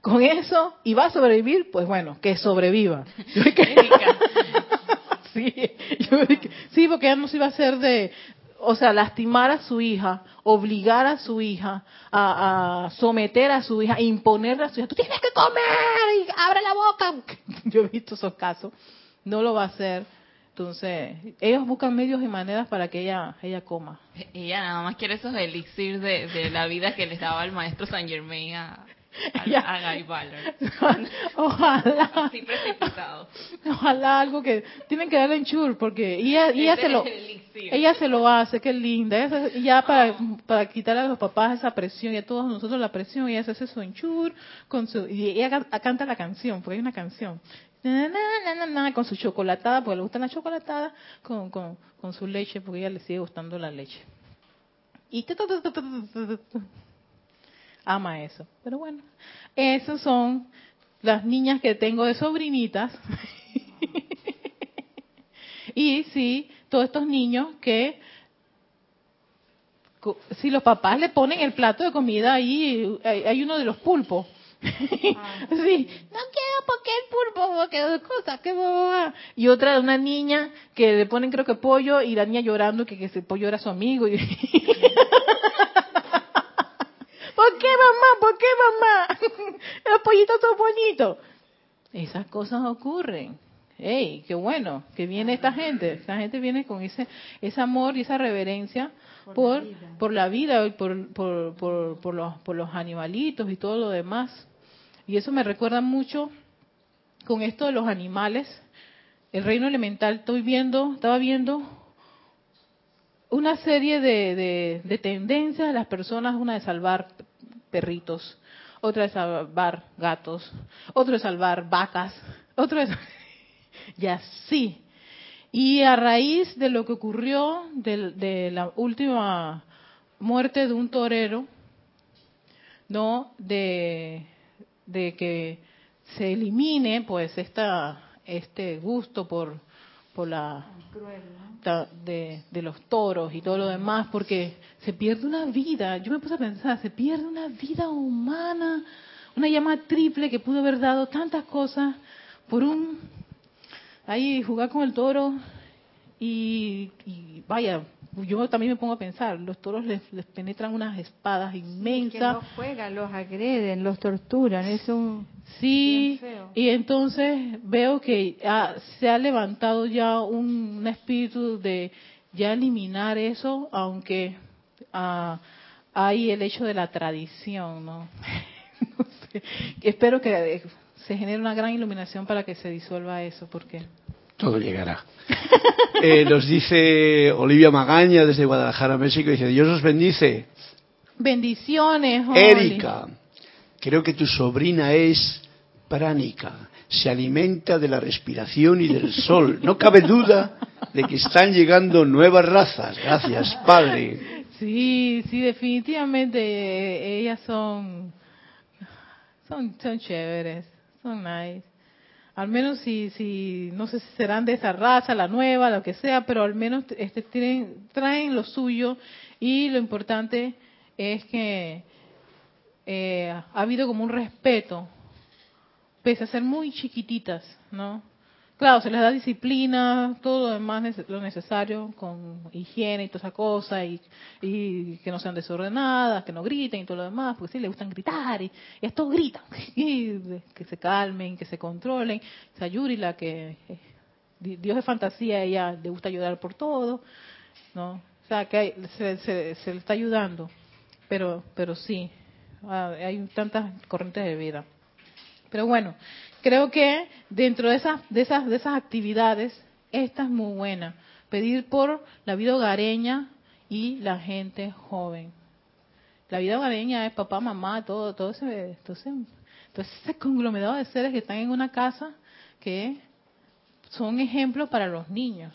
con eso y va a sobrevivir, pues bueno, que sobreviva. Sí, yo dije, sí, porque ella no se iba a hacer de, o sea, lastimar a su hija, obligar a su hija, a, someter a su hija, imponerle a su hija, tú tienes que comer y abre la boca. Yo he visto esos casos, no lo va a hacer. Entonces, ellos buscan medios y maneras para que ella, ella coma. ella nada más quiere esos elixir de, la vida que les daba el maestro Saint Germain a, a, Ya. a Guy Ballard. Ojalá, Así precipitado. ojalá algo que tienen que darle en chur porque ella, ella se lo ella se lo hace, qué linda. Ella ya para, para quitar a los papás esa presión y a todos nosotros la presión, ella se hace su enchur con su y ella can- canta la canción, porque hay una canción. Na, na, na, na, na, con su chocolatada, porque le gusta la chocolatada, con, con, con su leche, porque a ella le sigue gustando la leche. Y ama eso. Pero bueno, esas son las niñas que tengo de sobrinitas. y sí, todos estos niños que si los papás le ponen el plato de comida ahí, hay, uno de los pulpos. sí, no quiero porque el pulpo, porque cosa, qué boba. Y otra de una niña que le ponen creo que pollo y la niña llorando que, que ese pollo era su amigo. ¿Por qué mamá? ¿Por qué mamá? Los pollitos son bonitos. Esas cosas ocurren. ¡Ey, qué bueno! Que viene esta gente. Esta gente viene con ese, ese amor y esa reverencia por, por la vida por, por, por, por los, por los animalitos y todo lo demás. Y eso me recuerda mucho con esto de los animales. El reino elemental, estoy viendo, estaba viendo una serie de, de, de tendencias de las personas, una de salvar perritos, otra de salvar gatos, otra de salvar vacas, otra de y así. Y a raíz de lo que ocurrió de, la última muerte de un torero, no de, de que se elimine pues esta este gusto por por la de, de los toros y todo lo demás, porque se pierde una vida. Yo me puse a pensar, se pierde una vida humana, una llama triple que pudo haber dado tantas cosas por un ahí jugar con el toro y, y vaya, yo también me pongo a pensar, los toros les, les penetran unas espadas Que inmensas. los juegan, los agreden, los torturan. Es un. Sí, feo. y entonces veo que ah, se ha levantado ya un, un espíritu de ya eliminar eso, aunque ah, hay el hecho de la tradición, ¿no? No sé. Espero que se genere una gran iluminación para que se disuelva eso, porque Todo llegará. Eh, nos dice Olivia Magaña desde Guadalajara, México, dice, Dios os bendice. bendiciones, Oli. Erika, creo que tu sobrina es pránica. Se alimenta de la respiración y del sol. No cabe duda de que están llegando nuevas razas. Gracias, Padre. Sí, sí, definitivamente eh, ellas son, son, son chéveres, son nice. Al menos si, si, no sé si serán de esa raza, la nueva, lo que sea, pero al menos este, tienen, traen lo suyo y lo importante es que eh, ha habido como un respeto, pese a ser muy chiquititas, ¿no? Claro, se les da disciplina, todo lo demás, lo necesario, con higiene y toda esa cosa, y, que no sean desordenadas, que no griten y todo lo demás, porque sí, les gustan gritar, y, y estos gritan, y que se calmen, que se controlen. Sayuri, la que, eh, di- Dios de fantasía, ella le gusta ayudar por todo, ¿no? O sea, que hay- se, se, se le está ayudando, pero, pero sí, ah, hay tantas corrientes de vida. Pero bueno, creo que dentro de esas, de esas, de esas actividades, esta es muy buena. Pedir por la vida hogareña y la gente joven. La vida hogareña es papá, mamá, todo, todo ese, ese, todo ese conglomerado de seres que están en una casa que son ejemplos para los niños.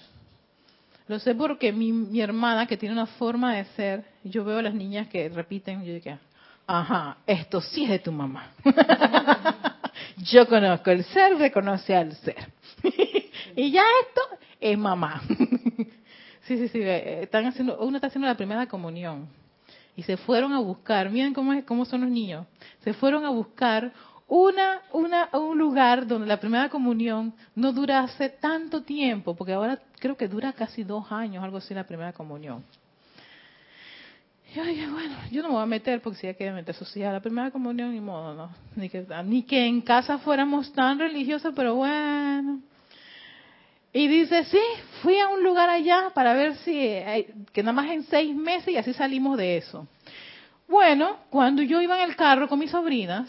Lo sé porque mi, mi hermana, que tiene una forma de ser, yo veo a las niñas que repiten, yo digo, ajá, esto sí es de tu mamá. yo conozco el ser, reconoce al ser. y ya esto es mamá. sí, sí, sí, están haciendo, uno está haciendo la primera comunión. Y se fueron a buscar, miren cómo, es, cómo son los niños, se fueron a buscar una, una, un lugar donde la primera comunión no durase tanto tiempo, porque ahora creo que dura casi dos años, algo así, la primera comunión. Dije, bueno, yo no me voy a meter porque si hay que meter eso la primera comunión ni modo, ¿no? Ni que, ni que en casa fuéramos tan religiosos, pero bueno. Y dice, sí, fui a un lugar allá para ver si, que nada más en seis meses y así salimos de eso. Bueno, cuando yo iba en el carro con mis sobrinas,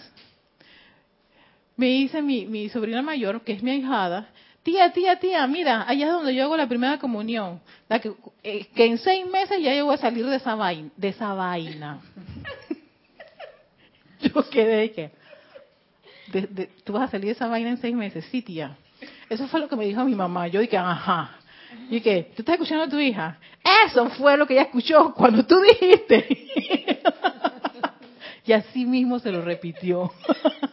me dice mi, mi sobrina mayor, que es mi ahijada, tía, tía, tía, mira, allá es donde yo hago la primera comunión, la que, eh, que en seis meses ya yo voy a salir de esa vaina. De esa vaina. yo quedé que, de, ¿tú vas a salir de esa vaina en seis meses? Sí, tía. Eso fue lo que me dijo mi mamá. Yo dije, ajá. Y dije, ¿tú estás escuchando a tu hija? Eso fue lo que ella escuchó cuando tú dijiste. y así mismo se lo repitió.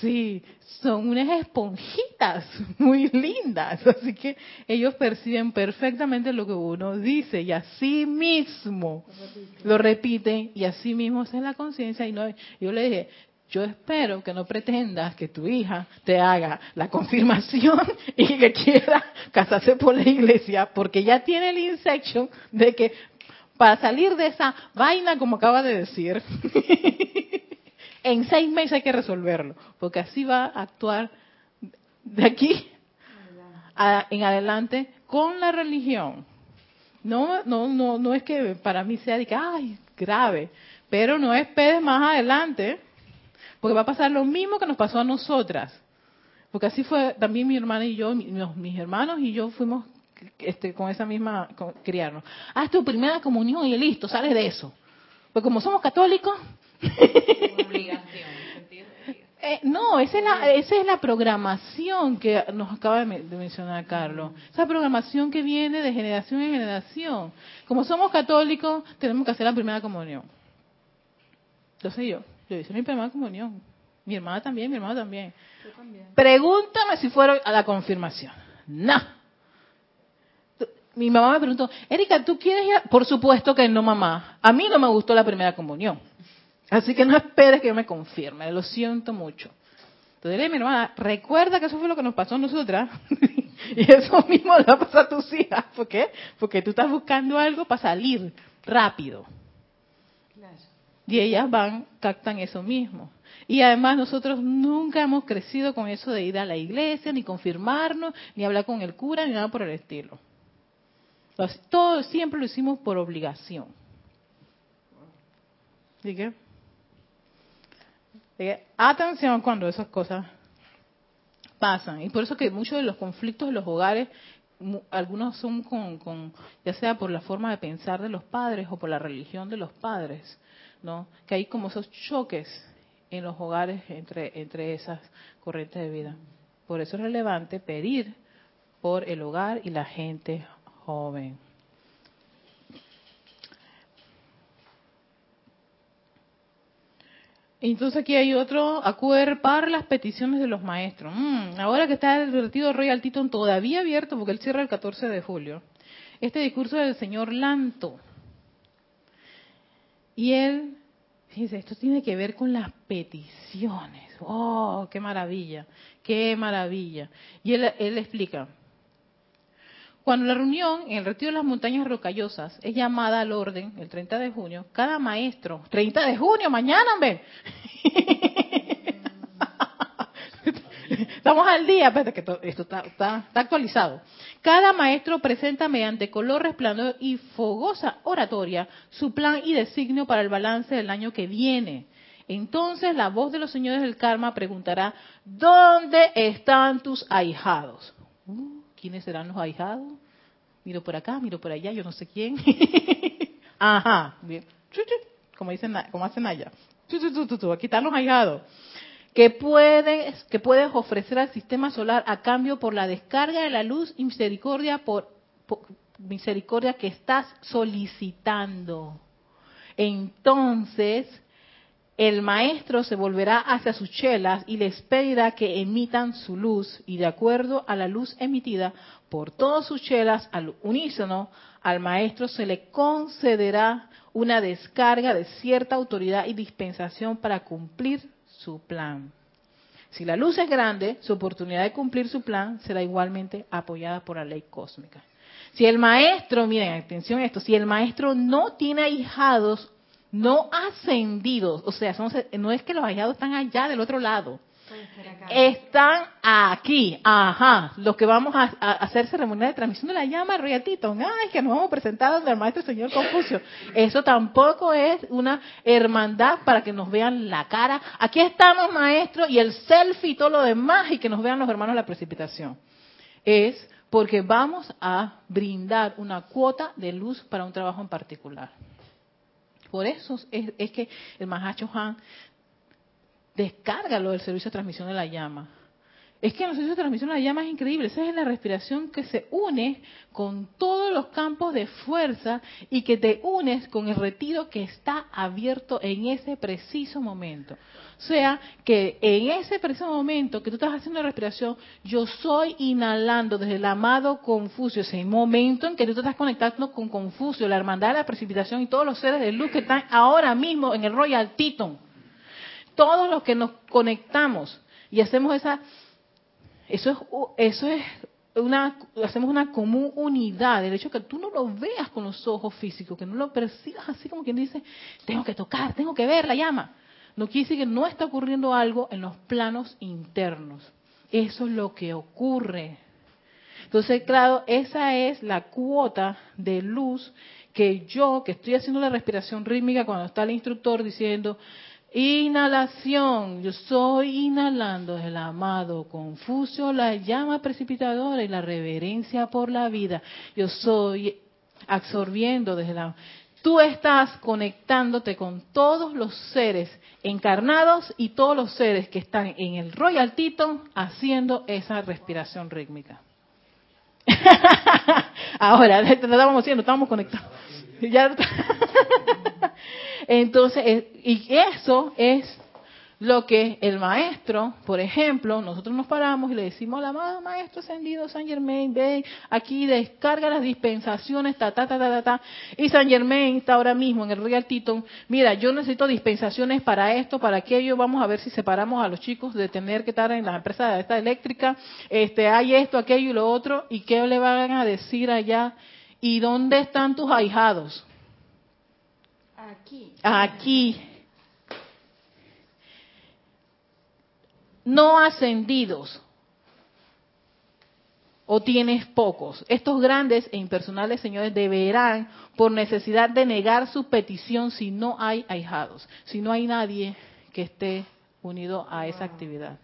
Sí, son unas esponjitas muy lindas, así que ellos perciben perfectamente lo que uno dice y así mismo lo repiten y así mismo es la conciencia. Y no yo le dije, yo espero que no pretendas que tu hija te haga la confirmación y que quiera casarse por la iglesia porque ya tiene el insection de que para salir de esa vaina como acaba de decir en seis meses hay que resolverlo, porque así va a actuar de aquí en adelante con la religión. No, no, no, no es que para mí sea ay, grave, pero no esperes más adelante, porque va a pasar lo mismo que nos pasó a nosotras. Porque así fue también mi hermana y yo, mis hermanos y yo fuimos este, con esa misma, criarnos. Haz tu primera comunión y listo, sales de eso. Porque como somos católicos, eh, no, esa es, la, esa es la programación que nos acaba de, mencionar Carlos. Esa programación que viene de generación en generación. Como somos católicos, tenemos que hacer la primera comunión. Entonces yo, yo hice mi primera comunión. Mi hermana también, mi hermano también. Pregúntame si fueron a la confirmación. No. Mi mamá me preguntó, Erika, ¿tú quieres ir? Por supuesto que no, mamá. A mí no me gustó la primera comunión. Así que no esperes que yo me confirme, lo siento mucho. Entonces, mi hermana, recuerda que eso fue lo que nos pasó a nosotras. y eso mismo le va a pasar a tus hijas. ¿Por qué? Porque tú estás buscando algo para salir rápido. Y ellas van, captan eso mismo. Y además nosotros nunca hemos crecido con eso de ir a la iglesia, ni confirmarnos, ni hablar con el cura, ni nada por el estilo. todo siempre lo hicimos por obligación. ¿Y qué? Atención cuando esas cosas pasan. Y por eso que muchos de los conflictos de los hogares, algunos son con, ya sea por la forma de pensar de los padres o por la religión de los padres, ¿no? Que hay como esos choques en los hogares entre, entre esas corrientes de vida. Por eso es relevante pedir por el hogar y la gente joven. Entonces aquí hay otro, acuerpar las peticiones de los maestros. Mm, ahora que está el retiro Royal Teton todavía abierto, porque él cierra el 14 de julio, este discurso del señor Lanto. Y él, fíjense, esto tiene que ver con las peticiones. ¡Oh, qué maravilla! ¡Qué maravilla! Y él, él explica, cuando la reunión en el retiro de las montañas rocallosas es llamada al orden el 30 de junio, cada maestro, 30 de junio, mañana, ve. Estamos al día, espérate que esto está, está, actualizado. Cada maestro presenta mediante color, resplandor y fogosa oratoria su plan y designio para el balance del año que viene. Entonces la voz de los señores del karma preguntará, ¿dónde están tus ahijados? Uh, ¿Quiénes serán los ahijados? Miro por acá, miro por allá, yo no sé quién. Ajá, bien. Como dicen, como hacen allá. Aquí están los ahijados que puedes, que puedes ofrecer al sistema solar a cambio por la descarga de la luz y misericordia por, misericordia que estás solicitando. Entonces, el maestro se volverá hacia sus chelas y les pedirá que emitan su luz y de acuerdo a la luz emitida por todas sus chelas al unísono, al maestro se le concederá una descarga de cierta autoridad y dispensación para cumplir su plan. Si la luz es grande, su oportunidad de cumplir su plan será igualmente apoyada por la ley cósmica. Si el maestro, miren, atención esto, si el maestro no tiene ahijados, no ascendidos, o sea, no es que los ahijados están allá del otro lado, están aquí, ajá, los que vamos a, hacer ceremonia de transmisión de la llama Royal Titon, ay, que nos vamos a presentar del maestro señor Confucio. Eso tampoco es una hermandad para que nos vean la cara. Aquí estamos, maestro, y el selfie y todo lo demás, y que nos vean los hermanos la precipitación. Es porque vamos a brindar una cuota de luz para un trabajo en particular. Por eso es, que el Mahacho Han descárgalo del servicio de transmisión de la llama. Es que servicio de transmisión la llama es increíble. Esa es la respiración que se une con todos los campos de fuerza y que te unes con el retiro que está abierto en ese preciso momento. O sea, que en ese preciso momento que tú estás haciendo la respiración, yo soy inhalando desde el amado Confucio, ese momento en que tú te estás conectando con Confucio, la hermandad de la precipitación y todos los seres de luz que están ahora mismo en el Royal Teton todos los que nos conectamos y hacemos esa, eso es, eso es una, hacemos una común unidad, el hecho que tú no lo veas con los ojos físicos, que no lo percibas así como quien dice, tengo que tocar, tengo que ver la llama. No quiere decir que no está ocurriendo algo en los planos internos. Eso es lo que ocurre. Entonces, claro, esa es la cuota de luz que yo, que estoy haciendo la respiración rítmica cuando está el instructor diciendo, Inhalación, yo soy inhalando el amado Confucio, la llama precipitadora y la reverencia por la vida. Yo soy absorbiendo desde la... Tú estás conectándote con todos los seres encarnados y todos los seres que están en el Royal Teton haciendo esa respiración rítmica. Ahora, lo estamos haciendo, estamos conectados. Ya... Entonces, y eso es lo que el maestro, por ejemplo, nosotros nos paramos y le decimos la maestro ascendido San Germain, ve aquí, descarga las dispensaciones, ta, ta, ta, ta, ta, y San Germain está ahora mismo en el Real Titon, mira, yo necesito dispensaciones para esto, para aquello, vamos a ver si separamos a los chicos de tener que estar en la empresa de esta eléctrica, este, hay esto, aquello y lo otro, y qué le van a decir allá, y dónde están tus ahijados, Aquí. Aquí. No ascendidos. O tienes pocos. Estos grandes e impersonales señores deberán, por necesidad de negar su petición si no hay ahijados, si no hay nadie que esté unido a esa actividad.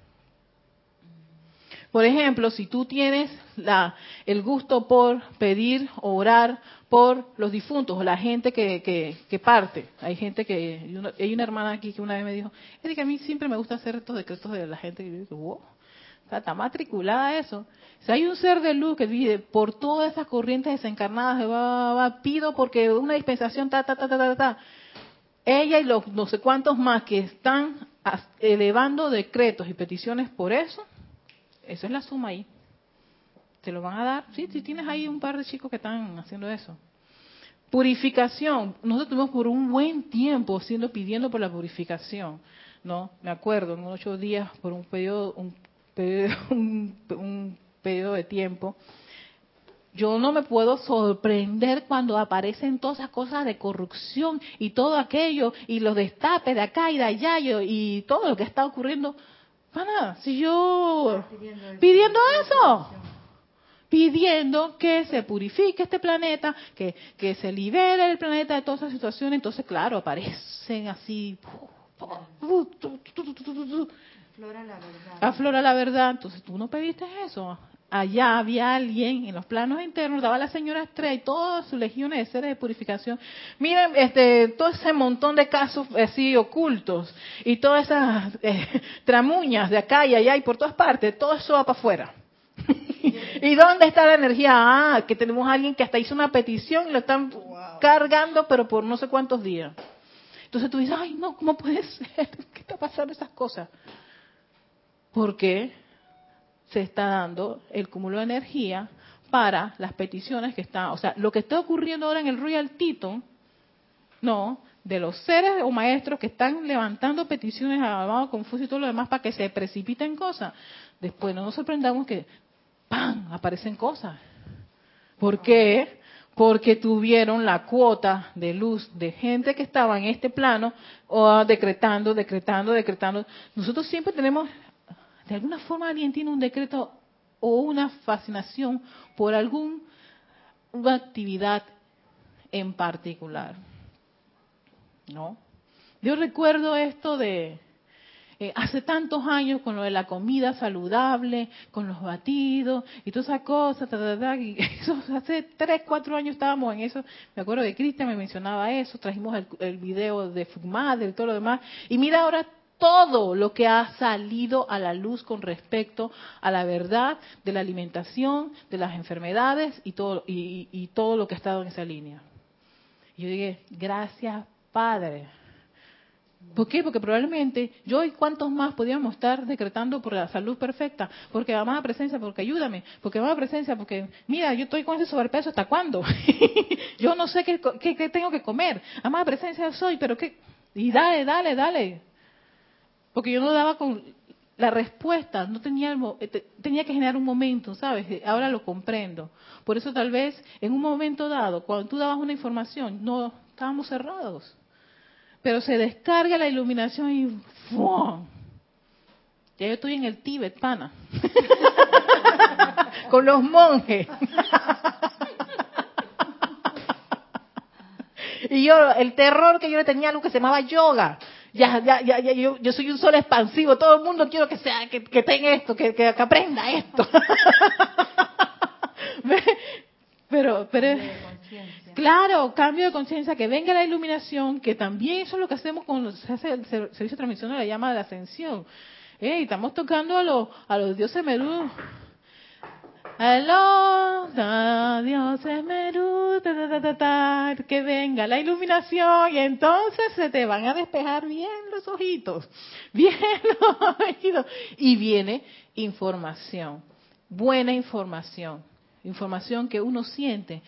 Por ejemplo, si tú tienes la, el gusto por pedir o orar por los difuntos o la gente que, que, parte, hay gente que, hay una hermana aquí que una vez me dijo, es que a mí siempre me gusta hacer estos decretos de la gente, que yo digo, wow, está matriculada eso. Si hay un ser de luz que vive por todas esas corrientes desencarnadas, va, va, pido porque una dispensación, ta, ta, ta, ta, ta, ta. Ella y los no sé cuántos más que están elevando decretos y peticiones por eso, eso es la suma ahí. Te lo van a dar. Sí, sí, tienes ahí un par de chicos que están haciendo eso. Purificación. Nosotros estuvimos por un buen tiempo siendo pidiendo por la purificación. ¿no? Me acuerdo, en ocho días, por un periodo, un periodo, un, periodo de tiempo, yo no me puedo sorprender cuando aparecen todas esas cosas de corrupción y todo aquello, y los destapes de acá y de allá, y todo lo que está ocurriendo para si yo pidiendo, eso, pidiendo que se purifique este planeta, que, que se libere el planeta de todas esas situaciones, entonces claro, aparecen así, Aflora la verdad. aflora la verdad. Entonces tú no pediste eso. Allá había alguien en los planos internos, daba la señora Estrella y todas sus legiones de seres de purificación. Miren, este, todo ese montón de casos así ocultos y todas esas eh, tramuñas de acá y allá y por todas partes, todo eso va para afuera. ¿Y dónde está la energía? Ah, que tenemos a alguien que hasta hizo una petición y lo están cargando, pero por no sé cuántos días. Entonces tú dices, ay, no, ¿cómo puede ser? ¿Qué está pasando esas cosas? Porque se está dando el cúmulo de energía para las peticiones que están, o sea, lo que está ocurriendo ahora en el Royal Tito, no, de los seres o maestros que están levantando peticiones a Amado Confucio y todo lo demás para que se precipiten cosas. Después no nos sorprendamos que, ¡pam!, aparecen cosas. ¿Por qué? Porque tuvieron la cuota de luz de gente que estaba en este plano o decretando, decretando, decretando. Nosotros siempre tenemos, de alguna forma alguien tiene un decreto o una fascinación por alguna actividad en particular. ¿No? Yo recuerdo esto de eh, hace tantos años con lo de la comida saludable, con los batidos y todas esas cosas, y eso, hace tres, cuatro años estábamos en eso. Me acuerdo que Cristian me mencionaba eso, trajimos el, el video de Fugmadre y todo lo demás. Y mira ahora todo lo que ha salido a la luz con respecto a la verdad de la alimentación, de las enfermedades y todo, y, y todo lo que ha estado en esa línea. Y yo dije, gracias Padre. ¿Por qué? Porque probablemente yo y cuántos más podíamos estar decretando por la salud perfecta, porque amada presencia, porque ayúdame, porque amada presencia, porque mira, yo estoy con ese sobrepeso, ¿hasta cuándo? yo no sé qué, qué, qué, tengo que comer, amada presencia soy, pero qué, y dale, dale, dale. Porque yo no daba con la respuesta, no tenía, el, tenía que generar un momento, ¿sabes? Ahora lo comprendo. Por eso tal vez en un momento dado, cuando tú dabas una información, no estábamos cerrados pero se descarga la iluminación y ¡fum! Ya yo estoy en el Tíbet, pana. Con los monjes. y yo, el terror que yo le tenía a algo que se llamaba yoga. Ya, ya, ya, ya yo, yo, soy un sol expansivo. Todo el mundo quiero que sea, que, que tenga esto, que, que, que aprenda esto. pero, pero, Claro, cambio de conciencia, que venga la iluminación, que también eso es lo que hacemos cuando se hace el servicio de transmisión de la llama de la ascensión. Hey, estamos tocando a los, a los dioses Merú. Merú, ta, ta, ta, ta, que venga la iluminación y entonces se te van a despejar bien los ojitos, bien los ojitos. Y viene información, buena información, información que uno siente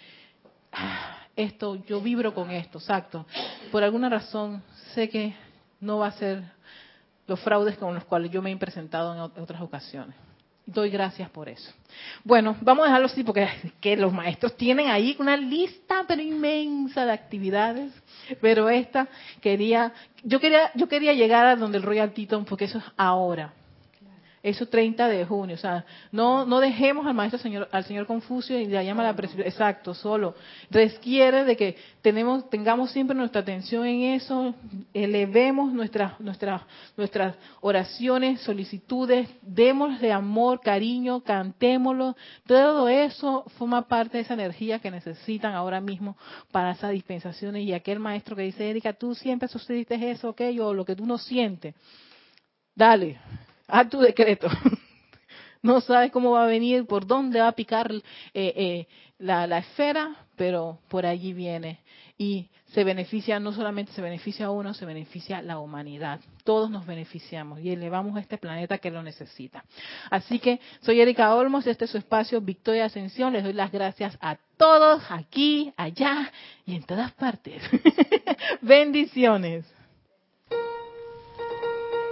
esto, yo vibro con esto, exacto. Por alguna razón sé que no va a ser los fraudes con los cuales yo me he presentado en otras ocasiones. Doy gracias por eso. Bueno, vamos a dejarlo así porque que los maestros tienen ahí una lista pero inmensa de actividades, pero esta quería, yo quería, yo quería llegar a donde el Royal Teton porque eso es ahora eso 30 de junio. O sea, no, no dejemos al maestro señor, al señor Confucio y la llama la exacto, solo. Requiere de que tenemos, tengamos siempre nuestra atención en eso, elevemos nuestras, nuestras, nuestras oraciones, solicitudes, démosle amor, cariño, cantémoslo. Todo eso forma parte de esa energía que necesitan ahora mismo para esas dispensaciones. Y aquel maestro que dice, Erika, tú siempre sucediste eso, aquello, lo que tú no sientes. Dale, haz tu decreto. no sabes cómo va a venir, por dónde va a picar eh, eh, la, la esfera, pero por allí viene. Y se beneficia, no solamente se beneficia a uno, se beneficia la humanidad. Todos nos beneficiamos y elevamos a este planeta que lo necesita. Así que soy Erika Olmos, este es su espacio Victoria Ascensión. Les doy las gracias a todos, aquí, allá y en todas partes. Bendiciones.